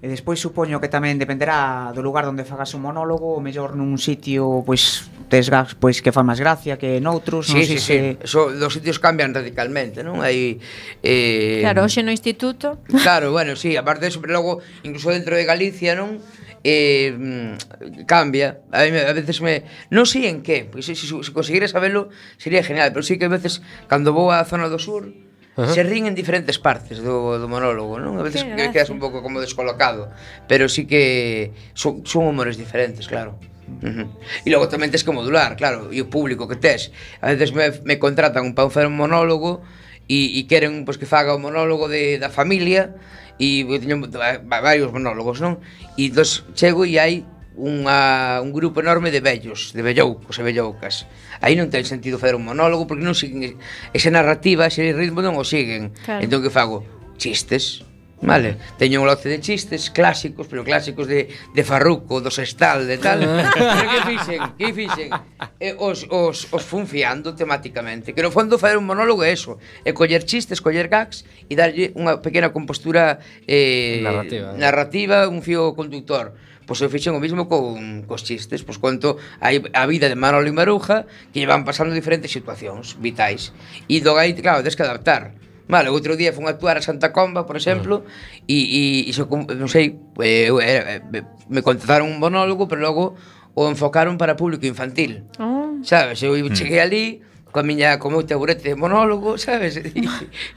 E despois supoño que tamén dependerá do lugar onde fagas un monólogo, o mellor nun sitio pois tes gags pois que fan máis gracia que noutros, sí, non sei sí, se sí. So, os sitios cambian radicalmente, non? Aí eh Claro, hoxe no instituto. Claro, bueno, sí, aparte de eso, pero logo incluso dentro de Galicia, non? eh, mm, cambia. A, mí, a veces me... Non sei en qué, pois se, se, se conseguira sabelo sería genial, pero sí que a veces cando vou á zona do sur Ajá. se ríen en diferentes partes do, do monólogo, non? A veces que quedas un pouco como descolocado, pero sí que son, son humores diferentes, claro. Uh -huh. E logo tamén tens que modular, claro, e o público que tes. A veces me, me contratan para facer un monólogo e, e queren pues, que faga o monólogo de, da familia e eu teño varios monólogos, non? E dos, chego e hai unha, un grupo enorme de vellos, de velloucos e velloucas. Aí non ten sentido fazer un monólogo porque non siguen esa narrativa, ese ritmo non o siguen. Claro. Entón que fago? Chistes, Vale, teño un lote de chistes clásicos, pero clásicos de, de Farruco, do Sestal, de tal. <laughs> pero que fixen, que fixen? Eh, os, os, os fun fiando temáticamente. Que no fondo fazer un monólogo é eso, é coller chistes, coller gags e darlle unha pequena compostura eh, narrativa, eh? narrativa, un fío conductor pois eu fixen o mesmo con cos chistes, pois conto a, a vida de Manolo e Maruja que lle van pasando diferentes situacións vitais. E do aí, claro, tens que adaptar Vale, outro día fun a actuar a Santa Comba, por exemplo, e uh -huh. iso, non sei, eh, eh, eh me contrataron un monólogo, pero logo o enfocaron para público infantil. Oh. Sabes, eu mm. cheguei ali, coa miña co meu taburete de monólogo, sabes? <laughs> E,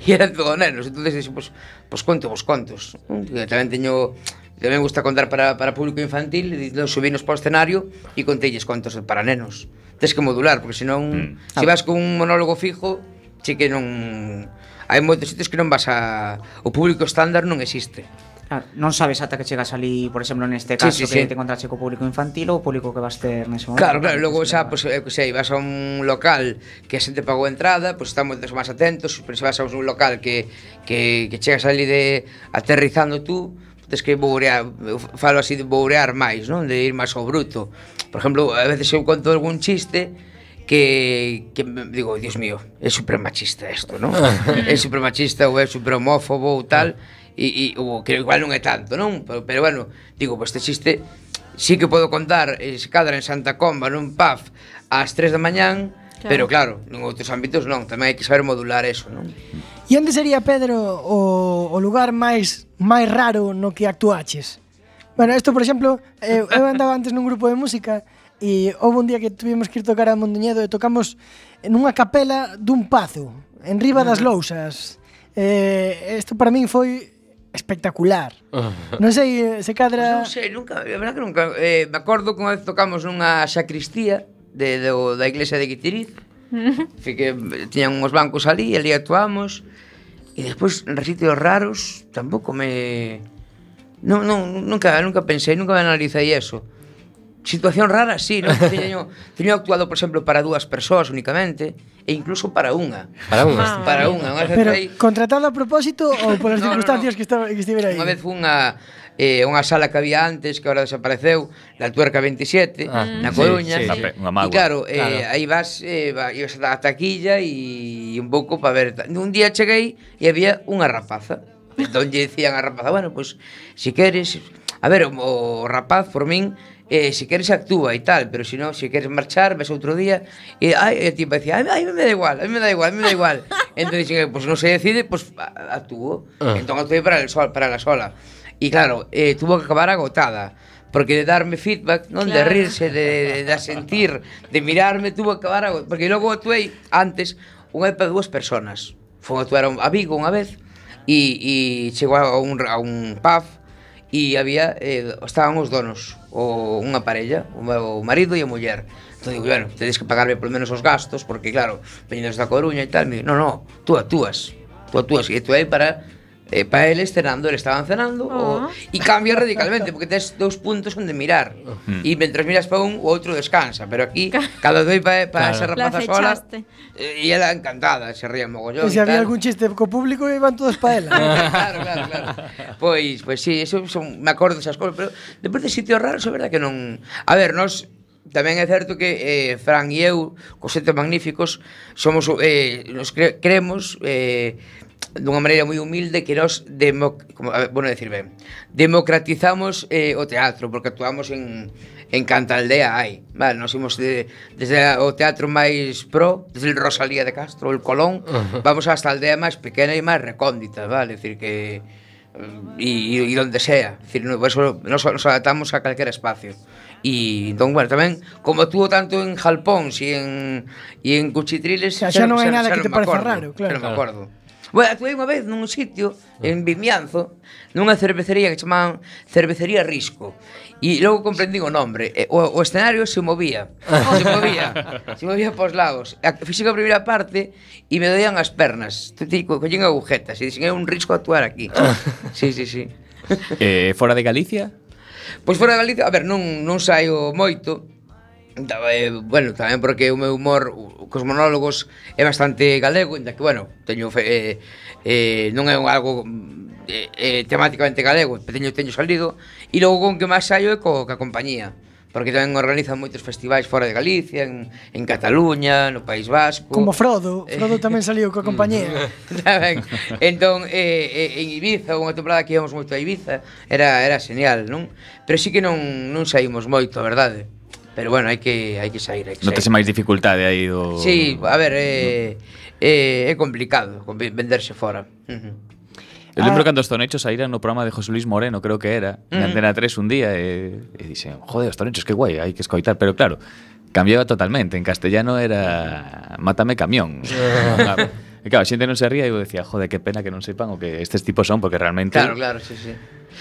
e eran todo nenos, entonces dixo, pois, pois conto vos contos. Que tamén teño tamén gusta contar para, para público infantil, e subinos para o escenario e contelles contos para nenos. Tens que modular, porque senón, mm. se vas con un monólogo fijo, che que non hai moitos sitios que non vas a... O público estándar non existe. Claro, non sabes ata que chegas ali, por exemplo, neste caso sí, sí, que sí. te encontraste co público infantil ou o público que vas ter nese momento. Claro, claro, logo xa, pois, pues, que sei, vas a un local que a xente pagou entrada, pois pues, están moitos máis atentos, pero se vas a un local que, que, que chegas ali de aterrizando tú, tes que bourear, falo así de bourear máis, non? De ir máis ao bruto. Por exemplo, a veces eu conto algún chiste que, que digo, Dios mío, é super machista isto, non? Ah. é super machista ou é super homófobo ou tal, e, e ou, que igual non é tanto, non? Pero, pero bueno, digo, pois pues, existe sí que podo contar, eh, se cadra en Santa Comba, nun pub, ás 3 da mañán, claro. pero claro, en outros ámbitos non, tamén hai que saber modular eso, non? E onde sería, Pedro, o, o lugar máis máis raro no que actuaches? Bueno, isto, por exemplo, eu, eu andaba antes nun grupo de música E houve un día que tuvimos que ir tocar a Mondoñedo e tocamos nunha capela dun pazo, en riba das lousas. Eh, isto para min foi espectacular. <laughs> non sei eh, se cadra... Pues non sei, nunca, a verdad que nunca. Eh, me acordo que unha vez tocamos nunha sacristía de, do, da iglesia de Guitiriz. que eh, tiñan uns bancos ali, ali actuamos. E despois, en sitios raros, tampouco me... Non, non, nunca, nunca pensei, nunca me analizei eso. Situación rara, sí, non? teño, teño actuado, por exemplo, para dúas persoas únicamente e incluso para unha. Para unha? Ah, para unha. unha Pero aí... contratado a propósito ou polas no, circunstancias no, no. que, estaba, que estivera aí? Unha vez unha eh, unha sala que había antes que agora desapareceu, la Tuerca 27, ah, na Coruña. Sí, sí. Unha E claro, eh, claro, aí vas, eh, vas a taquilla e un pouco para ver. Un día cheguei e había unha rapaza. Entón lle dicían a rapaza, bueno, pois, pues, si queres... A ver, o, o rapaz, por min, eh, se queres actúa e tal, pero se non, se queres marchar, ves outro día, e ai, e tipo decía, ai, ai, me da igual, a mí me da igual, a mí me da igual. entón dixen, pois pues, non se decide, pois pues, actúo. Ah. Entón actuei para el sol, para la sola. E claro, eh, tuvo que acabar agotada porque de darme feedback, non claro. de rirse, de, de, de sentir, de mirarme, tuvo que acabar agotada. Porque logo actuei antes unha vez para dúas personas. Fon actuar a Vigo unha vez e, e chegou a un, a un pub e había, eh, estaban os donos o unha parella, o meu marido e a muller. Entón digo, bueno, tedes que pagarme polo menos os gastos, porque claro, veñen desde a Coruña e tal, me digo, no, no, tú actúas, tú actúas, e tú aí para eh, para eles cenando, eles estaban cenando oh. o, e cambia radicalmente porque tes dous puntos onde mirar mm. e mentre miras para un, o outro descansa pero aquí, cada vez para pa claro. esa rapaza sola e eh, ela encantada se ría mogollón e se había algún chiste co público iban todos para ela <laughs> claro, claro, claro pois, pois sí, eso son, me acordo esas cousas pero depois de sitios raros é verdad que non a ver, nós tamén é certo que eh, Fran e eu, cos sete magníficos, somos, eh, nos cre creemos eh, dunha maneira moi humilde que nos demo, como, a ver, bueno decir ben, democratizamos eh, o teatro porque actuamos en en Cantaldea hai. Vale, nos imos de, desde o teatro máis pro, desde el Rosalía de Castro, el Colón, vamos hasta a aldea máis pequena e máis recóndita, vale, decir que e, e onde sea, decir, no, eso, nos, nos adaptamos a calquera espacio. E entón, bueno, tamén como estuvo tanto en Jalpóns e en e en Cuchitriles, xa, xa, non hai nada xa, que te pareza acordo, raro, claro. Xa non me acordo. Bueno, actuei unha vez nun sitio en Vimianzo, nunha cervecería que chamaban Cervecería Risco. E logo comprendín o nombre. O, o escenario se movía. Se movía. <laughs> se movía pos lados. Fixen a primeira parte e me doían as pernas. Collín agujetas e dixen, é un risco actuar aquí. <laughs> sí, sí, sí. Eh, fora de Galicia? Pois fora de Galicia, a ver, non, non saio moito, eh, bueno, tamén porque o meu humor cos monólogos é bastante galego, inda que, bueno, teño eh, eh, non é un algo eh, eh, temáticamente galego, teño teño salido, e logo con que máis saio é co, ca compañía porque tamén organizan moitos festivais fora de Galicia, en, en Cataluña, no País Vasco. Como Frodo, <laughs> Frodo tamén saliu coa compañía. <laughs> tamén. entón, eh, eh, en Ibiza, unha temporada que íamos moito a Ibiza, era era genial, non? Pero sí que non non saímos moito, a verdade. Pero bueno, hai que hai que sair, hai que Non tese máis dificultade aí do Sí, a ver, eh, eh, é complicado venderse fora. Uh -huh. Eu lembro ah. cando os tonechos saíran no programa de José Luis Moreno, creo que era, mm. en Antena 3 un día, e, e dixen, joder, os tonechos, que guai, hai que escoitar. Pero claro, cambiaba totalmente. En castellano era Mátame camión. <laughs> claro. E claro, a xente non se ría e eu decía, joder, que pena que non sepan o que estes tipos son, porque realmente... Claro, claro, sí, sí.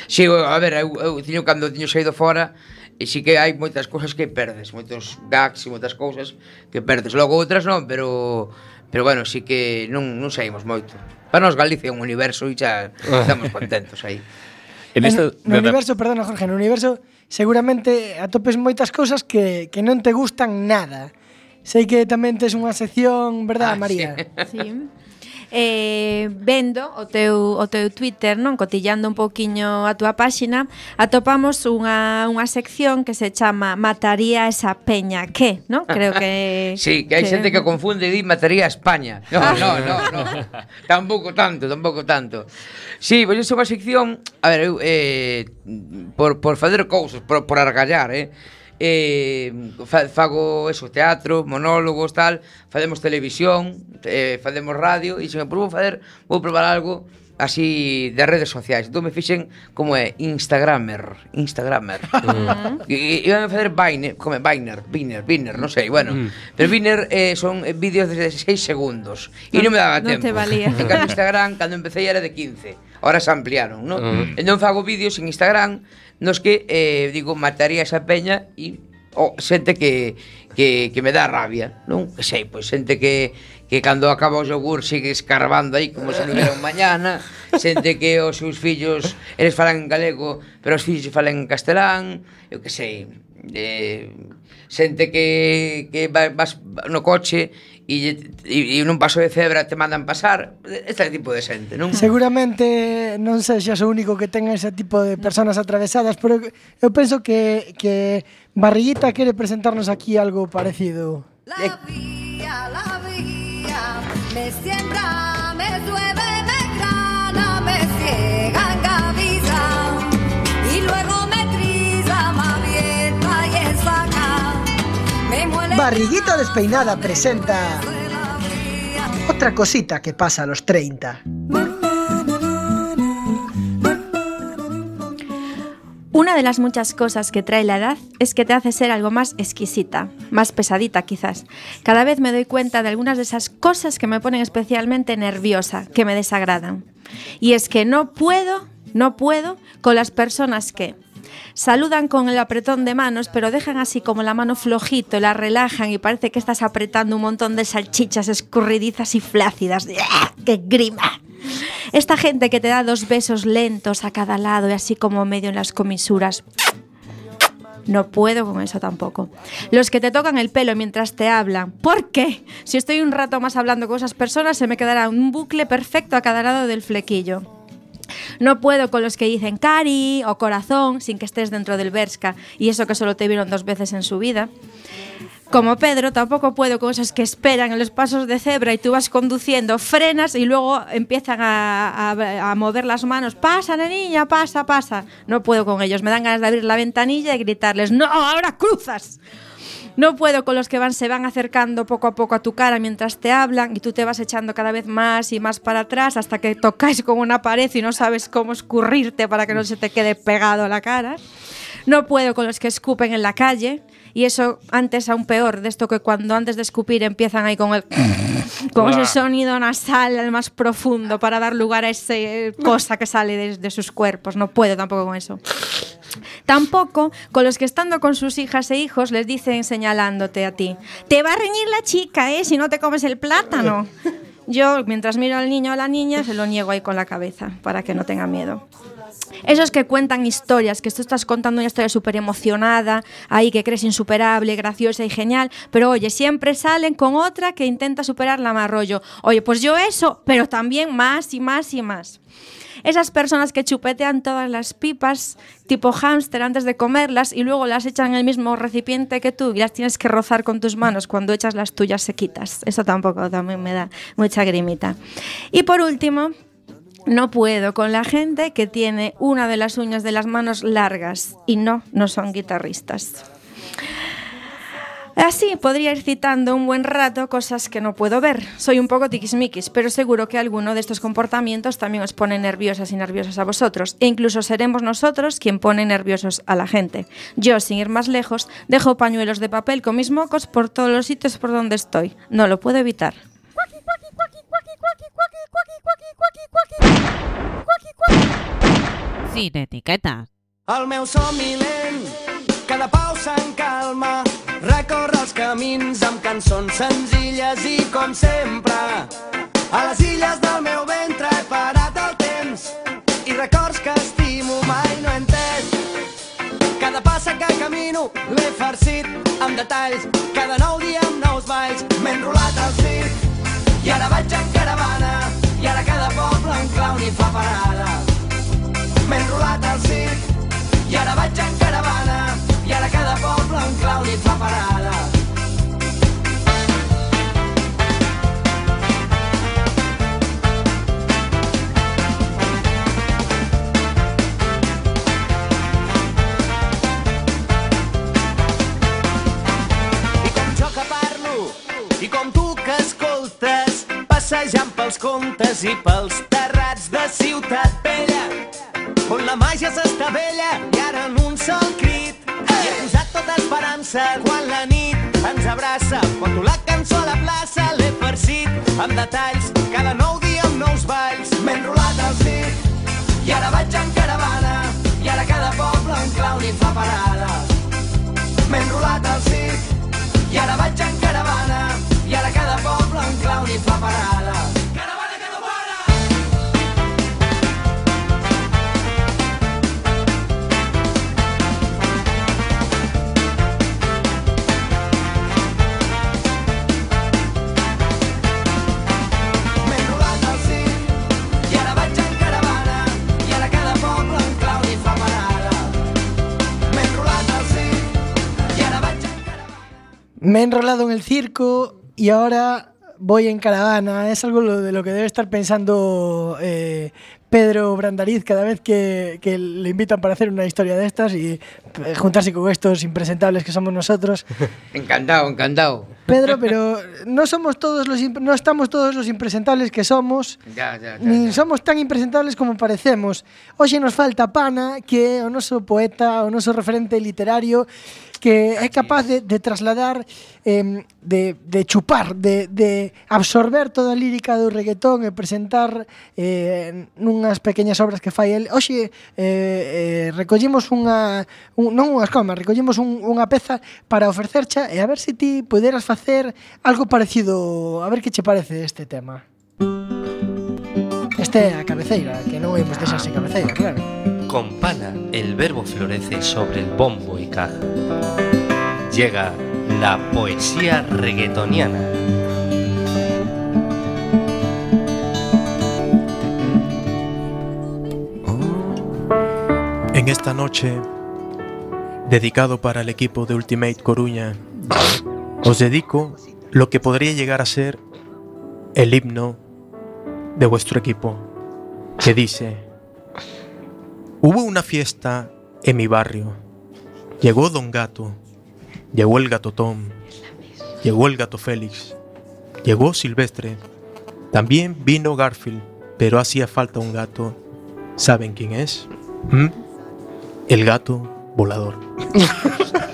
Sí, a ver, eu, eu tiño cando tiño saído fora, e sí que hai moitas cousas que perdes, moitos gags e moitas cousas que perdes. Logo outras non, pero pero bueno, sí que non, non saímos moito. Para nos Galicia é un universo e xa estamos <laughs> contentos aí. En, esta, no universo, perdona Jorge, no universo seguramente atopes moitas cousas que, que non te gustan nada. Sei que tamén tes unha sección, verdad, ah, María? Sí. sí eh, vendo o teu, o teu Twitter, non cotillando un pouquiño a túa páxina, atopamos unha, unha sección que se chama Mataría esa peña que, non? Creo que... <laughs> sí, que hai xente que confunde e di Mataría a España. No, ah. no, no, no. tampouco tanto, tampouco tanto. Sí, pois esa é unha sección... A ver, eu, eh, por, por fazer cousas, por, por argallar, eh? eh, fa, fago eso, teatro, monólogos, tal, facemos televisión, eh, facemos radio, e se pois me vou fazer, vou probar algo así de redes sociais. Entón me fixen como é Instagramer, Instagramer. Mm. e iban a facer Viner, como é Viner, Viner, Viner, non sei, bueno. Mm. Pero Viner eh, son eh, vídeos de 6 segundos e non, non me daba non tempo. Non te valía. En cambio Instagram, cando empecé era de 15. Ahora se ampliaron, non? Mm. Entón fago vídeos en Instagram nos que, eh, digo, mataría esa peña e oh, xente que, que, que me dá rabia, non? Que sei, pois xente que, que cando acaba o yogur sigue escarbando aí como se non era un mañana, xente que os seus fillos, eles falan en galego, pero os fillos falan en castelán, eu que sei, eh, xente que, que vas no coche e, e, e nun paso de cebra te mandan pasar este tipo de xente, non? Seguramente non sexas o único que ten ese tipo de personas atravesadas, pero eu penso que, que Barriguita quere presentarnos aquí algo parecido. La vía, la vía, me sienta, me duele Barriguita despeinada presenta otra cosita que pasa a los 30. Una de las muchas cosas que trae la edad es que te hace ser algo más exquisita, más pesadita quizás. Cada vez me doy cuenta de algunas de esas cosas que me ponen especialmente nerviosa, que me desagradan. Y es que no puedo, no puedo con las personas que saludan con el apretón de manos, pero dejan así como la mano flojito, la relajan y parece que estás apretando un montón de salchichas escurridizas y flácidas. ¡Qué grima! Esta gente que te da dos besos lentos a cada lado y así como medio en las comisuras. No puedo con eso tampoco. Los que te tocan el pelo mientras te hablan. ¿Por qué? Si estoy un rato más hablando con esas personas, se me quedará un bucle perfecto a cada lado del flequillo. No puedo con los que dicen cari o corazón sin que estés dentro del Berska y eso que solo te vieron dos veces en su vida. Como Pedro, tampoco puedo con esos que esperan en los pasos de cebra y tú vas conduciendo, frenas y luego empiezan a, mover las manos. Pasa, niña, pasa, pasa. No puedo con ellos. Me dan ganas de abrir la ventanilla y gritarles, no, ahora cruzas. No puedo con los que van, se van acercando poco a poco a tu cara mientras te hablan y tú te vas echando cada vez más y más para atrás hasta que tocáis con una pared y no sabes cómo escurrirte para que no se te quede pegado a la cara. No puedo con los que escupen en la calle y eso antes aún peor, de esto que cuando antes de escupir empiezan ahí con el <laughs> con ese sonido nasal al más profundo para dar lugar a esa cosa que sale de, de sus cuerpos. No puedo tampoco con eso. Tampoco con los que estando con sus hijas e hijos les dicen señalándote a ti, te va a reñir la chica, ¿eh? Si no te comes el plátano. <laughs> Yo, mientras miro al niño o a la niña, se lo niego ahí con la cabeza para que no tenga miedo. Esos que cuentan historias, que tú estás contando una historia súper emocionada, ahí que crees insuperable, graciosa y genial, pero oye, siempre salen con otra que intenta superarla más rollo. Oye, pues yo eso, pero también más y más y más. Esas personas que chupetean todas las pipas tipo hámster antes de comerlas y luego las echan en el mismo recipiente que tú y las tienes que rozar con tus manos cuando echas las tuyas sequitas. Eso tampoco también me da mucha grimita. Y por último, no puedo con la gente que tiene una de las uñas de las manos largas y no, no son guitarristas. Así podría ir citando un buen rato cosas que no puedo ver. Soy un poco tiquismiquis, pero seguro que alguno de estos comportamientos también os pone nerviosas y nerviosos a vosotros. E incluso seremos nosotros quien pone nerviosos a la gente. Yo, sin ir más lejos, dejo pañuelos de papel con mis mocos por todos los sitios por donde estoy. No lo puedo evitar. Sin etiquetas. El meu somni lent, cada pau se'n calma, recorre els camins amb cançons senzilles i com sempre. A les illes del meu ventre he parat el temps i records que estimo mai no he entès. Cada passa que camino l'he farcit amb detalls, cada nou dia amb nous balls m'he enrolat al circ i ara vaig en caravana i ara cada poble en clown hi fa parada. M'he enrolat al circ i ara vaig en caravana i ara cada poble en clown hi fa parada. Contes i pels terrats de Ciutat Vella, on la màgia s'estavella i ara en un sol crit hi he posat tota esperança quan la nit ens abraça. Porto la cançó a la plaça, l'he farcit amb detalls, cada nou dia amb nous balls. M'he enrolat al circ i ara vaig en caravana i ara cada poble en hi fa parada. M'he enrolat al circ i ara vaig en caravana i ara cada poble en clown hi fa parada. Me he enrolado en el circo y ahora voy en caravana. Es algo de lo que debe estar pensando eh, Pedro Brandariz cada vez que, que le invitan para hacer una historia de estas y eh, juntarse con estos impresentables que somos nosotros. <laughs> Encantado, encantado. Pedro, pero no somos todos los no estamos todos los impresentables que somos. Ya, ya, ya. Ya. somos tan impresentables como parecemos. Hoxe nos falta Pana, que é o noso poeta, o noso referente literario, que é capaz de, de trasladar eh, de, de chupar, de, de absorber toda a lírica do reggaetón e presentar eh, nunhas pequeñas obras que fai el. Oxe, eh, eh, recollimos unha, un, non unhas comas, recollimos un, unha peza para ofrecercha e a ver se si ti poderas facer algo parecido, a ver que che parece este tema. Este é a cabeceira, que non imos deixar sen cabeceira, claro. Con pana, el verbo florece sobre el bombo y caja. Llega la poesía reggaetoniana. En esta noche, dedicado para el equipo de Ultimate Coruña, os dedico lo que podría llegar a ser el himno de vuestro equipo, que dice, hubo una fiesta en mi barrio, llegó Don Gato, llegó el gato Tom, llegó el gato Félix, llegó Silvestre, también vino Garfield, pero hacía falta un gato. ¿Saben quién es? ¿Mm? El gato volador. <laughs>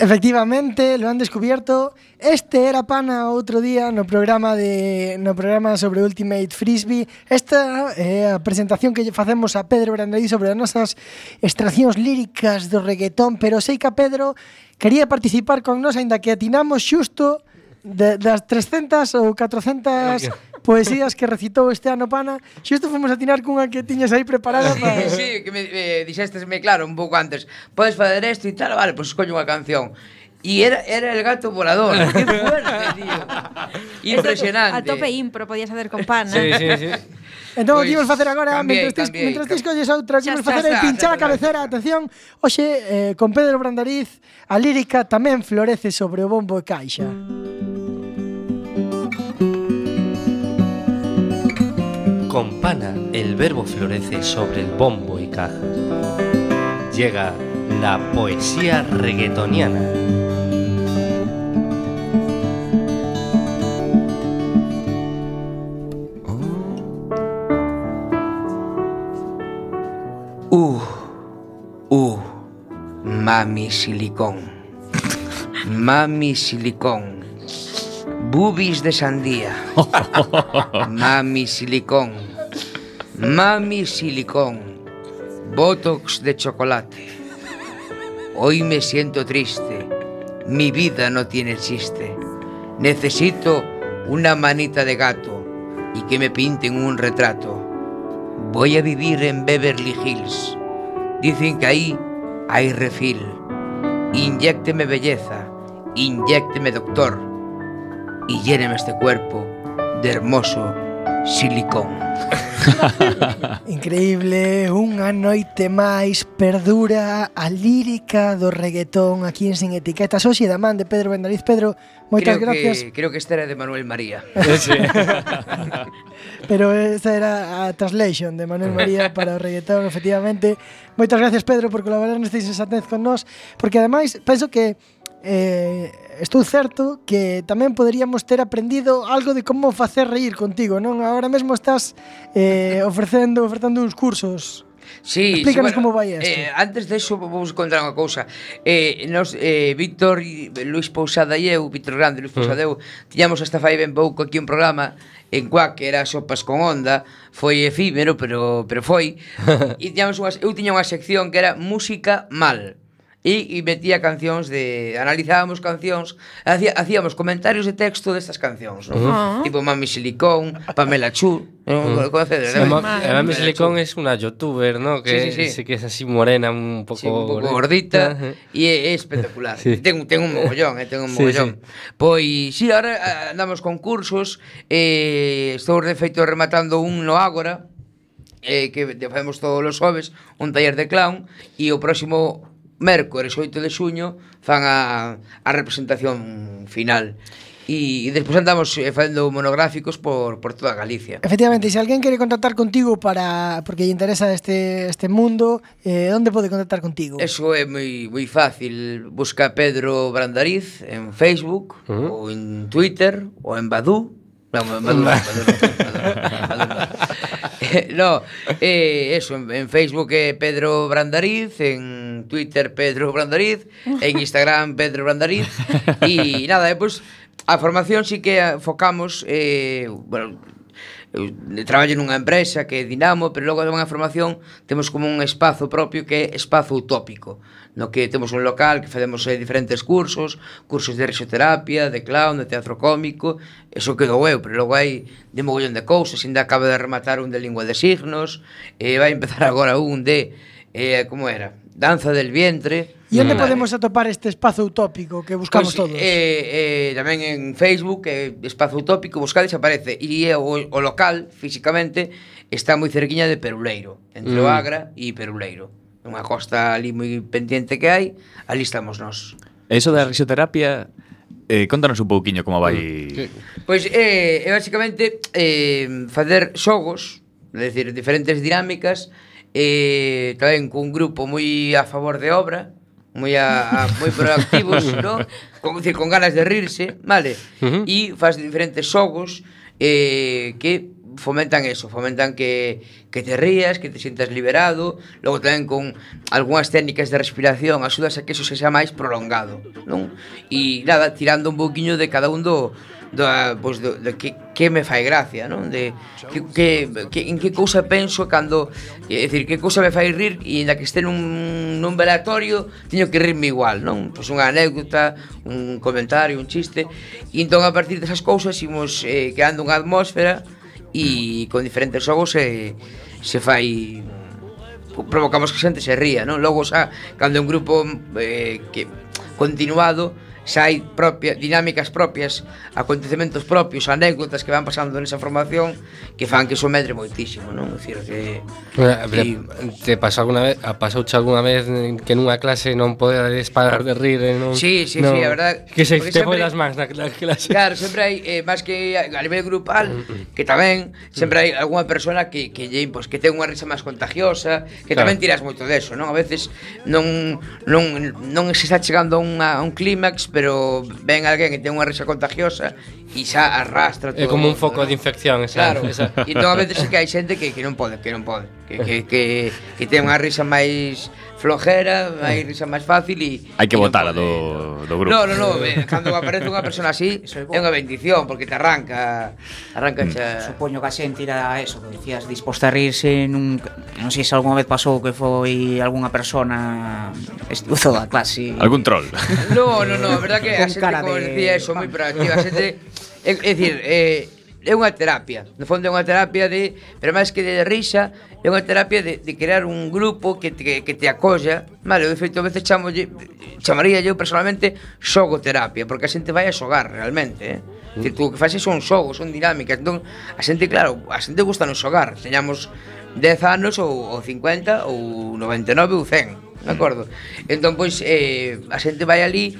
Efectivamente, lo han descubierto. Este era pana outro día no programa de no programa sobre Ultimate Frisbee. Esta é eh, a presentación que lle facemos a Pedro Brandelí sobre as nosas extraccións líricas do reggaetón, pero sei que a Pedro quería participar con nós aínda que atinamos xusto de, das 300 ou 400 poesías que recitou este ano Pana, xusto fomos a tirar cunha que tiñas aí preparada para... Sí, que me eh, dixestesme claro un pouco antes. Podes fazer isto e tal, vale, pois pues escoño unha canción. Y era, era el gato volador. <laughs> Qué fuerte, tío. Impresionante. A tope impro podías hacer con pan, ¿eh? Sí, sí, sí. Entón, pois, pues, que facer agora, cambiei, mentres, cambiei, mentres cambiei. escolles outra, que imos facer é pinchar a cabecera, atención, hoxe, eh, con Pedro Brandariz, a lírica tamén florece sobre o bombo e caixa. Mm. Con pana, el verbo florece sobre el bombo y caja. Llega la poesía reggaetoniana. Uh, uh, mami silicón. Mami silicón. Bubis de sandía. <laughs> Mami silicón. Mami silicón. Botox de chocolate. Hoy me siento triste. Mi vida no tiene chiste. Necesito una manita de gato y que me pinten un retrato. Voy a vivir en Beverly Hills. Dicen que ahí hay refil. Inyécteme belleza, inyécteme doctor y lléneme este cuerpo de hermoso Silicón. <laughs> Increíble, unha noite máis perdura a lírica do reggaetón aquí en Sin Etiquetas. Oxe da man de Pedro Bendariz Pedro, moitas creo gracias. que, Creo que esta era de Manuel María. <laughs> <laughs> Pero esta era a translation de Manuel María para o reggaetón, efectivamente. Moitas gracias Pedro por colaborar neste insensatez con nós Porque ademais penso que eh, estou certo que tamén poderíamos ter aprendido algo de como facer reír contigo, non? Agora mesmo estás eh, ofrecendo ofertando uns cursos. Sí, Explícanos sí, bueno, como vai isto. Eh, antes de iso vou contar unha cousa. Eh, nos eh, Víctor e Luis Pousada e eu, Víctor Grande, Luis mm. Pousada e eu, tiñamos hasta fai ben pouco aquí un programa en Cuac, que era Sopas con Onda, foi efímero, pero pero foi. <laughs> e tiñamos unhas, eu tiña unha sección que era Música Mal e, e metía cancións de analizábamos cancións, hacía, hacíamos comentarios de texto destas cancións, non? Uh -huh. Tipo Mami Silicón, Pamela Chu, non? Uh -huh. Conocedes, sí, ma, Mami Silicón é unha youtuber, ¿no? Que sí, sí, sí. que é así morena, un pouco sí, un pouco gordita uh -huh. e é, é espectacular. sí. Ten ten un mogollón, eh, ten un mogollón. Sí, pois, sí. Pois si sí, agora eh, andamos con cursos, eh estou de feito rematando un no Ágora, eh, que facemos todos os xoves un taller de clown e o próximo mércores 8 de xuño fan a, a representación final e, e despois andamos eh, facendo monográficos por, por toda Galicia. Efectivamente, se alguén quere contactar contigo para porque lle interesa este este mundo, eh, onde pode contactar contigo? Eso é moi moi fácil, busca Pedro Brandariz en Facebook uh -huh. ou en Twitter ou en Badu. No, en Badu. no, no, <laughs> <laughs> no, eh, eso, en, en Facebook é Pedro Brandariz, en Twitter Pedro Brandariz, en Instagram Pedro Brandariz. E <laughs> nada, eh, e pois a formación sí que focamos eh, bueno, eu traballo nunha empresa que é Dinamo, pero logo de unha formación temos como un espazo propio que é espazo utópico, no que temos un local que facemos eh, diferentes cursos, cursos de risoterapia, de clown, de teatro cómico, eso quedou eu, pero logo hai de mogollón de cousas, ainda acaba de rematar un de lingua de signos, e eh, vai empezar <laughs> agora un de eh, como era, Danza del Vientre. E onde podemos atopar este espazo utópico que buscamos pois, todos? Eh, eh, tamén en Facebook, eh, espazo utópico, buscades aparece. E eh, o, o local, físicamente, está moi cerquiña de Peruleiro, entre mm. o Agra e Peruleiro. Unha costa ali moi pendiente que hai, ali estamos nós. Eso da risoterapia, eh, contanos un pouquiño como vai... Pois eh, é, eh, basicamente eh, facer xogos, é dicir, diferentes dinámicas, e tamén cun grupo moi a favor de obra, moi a, a moi proactivos, <laughs> ¿no? Con, decir, con ganas de rirse, vale? Uh -huh. E faz diferentes xogos eh, que fomentan eso, fomentan que, que te rías, que te sientas liberado, logo tamén con algunhas técnicas de respiración, axudas a que eso se xa máis prolongado, non? E nada, tirando un pouquiño de cada un do, da, pois, do, de que, que me fai gracia, non? De, que, que, que, en que cousa penso cando... É dicir, que cousa me fai rir e ainda que este nun, nun velatorio teño que rirme igual, non? Pois unha anécdota, un comentario, un chiste. E entón a partir desas cousas imos eh, creando unha atmósfera e con diferentes xogos se, se fai provocamos que a xente se ría, non? Logo xa, cando é un grupo eh, que continuado, xa hai propia, dinámicas propias, acontecementos propios, anécdotas que van pasando nesa formación que fan que iso medre moitísimo, non? Dicir que ti... te pasou alguna vez, a pasouche alguna vez que nunha clase non podes parar de rir, eh, non? Sí, sí, non, sí, a verdade que se te foi das mans na, na clase. Claro, sempre hai eh, máis que a nivel grupal mm, mm. que tamén sempre hai mm. algunha persona que que lle pois, que ten unha risa máis contagiosa, que claro. tamén tiras moito deso, non? A veces non non non se está chegando a, unha, a un clímax, pero ven alguén que ten unha risa contagiosa e xa arrastra todo. É como un foco de infección, esa. Claro, esa. <laughs> E entón a veces que hai xente que, que non pode, que non pode, que, que, que, que ten unha risa máis flojera, ah. hai risa máis fácil e hai que botala no do, do grupo. No, no, no, eh, cando aparece unha persona así <laughs> é unha bendición porque te arranca, arranca mm. xa. Supoño que a xente irá a eso, que decías disposta a rirse, nun, non sei se algunha vez pasou que foi algunha persona estuzo da clase. Algún troll. No, no, no, a verdad que a xente como de... decía eso, moi proactiva, a xente É, é dicir, eh, é unha terapia. No fondo é unha terapia de, pero máis que de risa, é unha terapia de, de crear un grupo que te, que te acolla. Vale, de feito, a veces chamo, chamaría eu personalmente xogoterapia, porque a xente vai a xogar realmente, eh? Que tú o que faces son xogos, son dinámicas. Entón, a xente, claro, a xente gusta non xogar. Teñamos 10 anos ou, ou 50 ou 99 ou 100, de acordo? Entón, pois, eh, a xente vai ali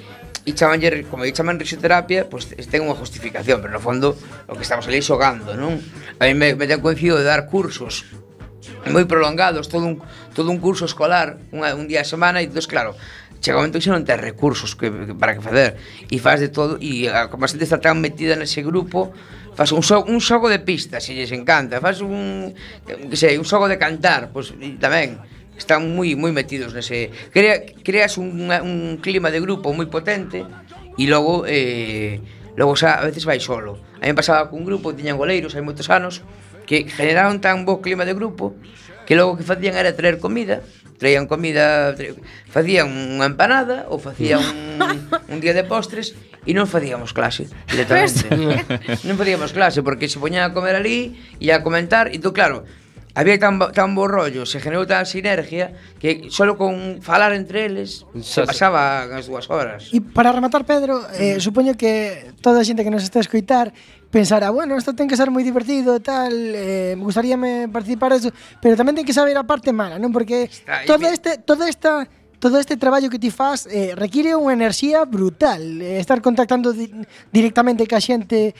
e chamanlle, como lle chaman risoterapia, pois pues, ten unha justificación, pero no fondo o que estamos ali xogando, non? A mí me, me ten coincido de dar cursos moi prolongados, todo un, todo un curso escolar, unha, un día a semana, e entón, claro, chega un momento que xa non tens recursos que, que, para que facer, e faz de todo, e a, como a xente está tan metida nese grupo, faz un, xogo, un xogo de pistas, se lles encanta, faz un, que sei, un xogo de cantar, pois, pues, tamén, están moi moi metidos nese crea, creas un, un clima de grupo moi potente e logo eh, logo xa a veces vai solo. A mí pasaba cun grupo que tiñan goleiros hai moitos anos que generaron tan bo clima de grupo que logo que facían era traer comida traían comida tra... facían unha empanada ou facían un, <laughs> un día de postres e non facíamos clase directamente. Non facíamos clase porque se poñan a comer ali e a comentar e tú claro había tan, tan bo rollo, se generou tan sinergia que solo con falar entre eles se pasaba as dúas horas. E para rematar, Pedro, eh, supoño que toda a xente que nos está a escoitar pensará, bueno, isto ten que ser moi divertido e tal, eh, me gustaríame participar eso, pero tamén ten que saber a parte mala, non? Porque está, este, toda esta todo este traballo que ti faz eh, require unha enerxía brutal eh, estar contactando di directamente ca xente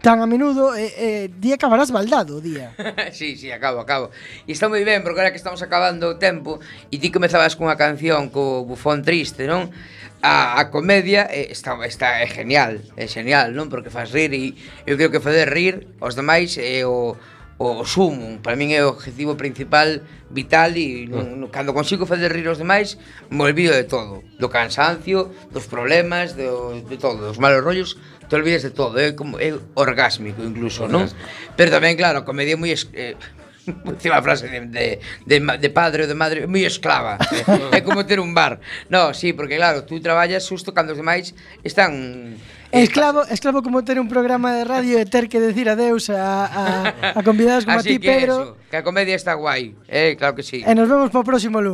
tan a menudo eh, eh, día acabarás baldado, día. sí, sí, acabo, acabo. E está moi ben, porque ahora que estamos acabando o tempo e ti comezabas cunha canción co bufón triste, non? A, a comedia eh, está, está é genial, é genial, non? Porque faz rir e eu creo que fazer rir os demais é eh, o o sumo, para min é o objetivo principal, vital e non, ah. cando consigo fazer rir os demais, me olvido de todo, do cansancio, dos problemas, do, de todo, dos malos rollos, te olvides de todo, é como é orgásmico incluso, non? Pero tamén claro, a comedia moi eh, <laughs> Última frase de, de, de, de padre ou de madre moi esclava. <laughs> É como ter un bar. No, sí, porque claro, tú traballas xusto cando os demais están Eh, esclavo, esclavo como ter un programa de radio e ter que decir adeus a, a, a convidados como Así a ti, que Pedro. Eso, que a comedia está guai, eh, claro que sí. E nos vemos para o próximo lunes.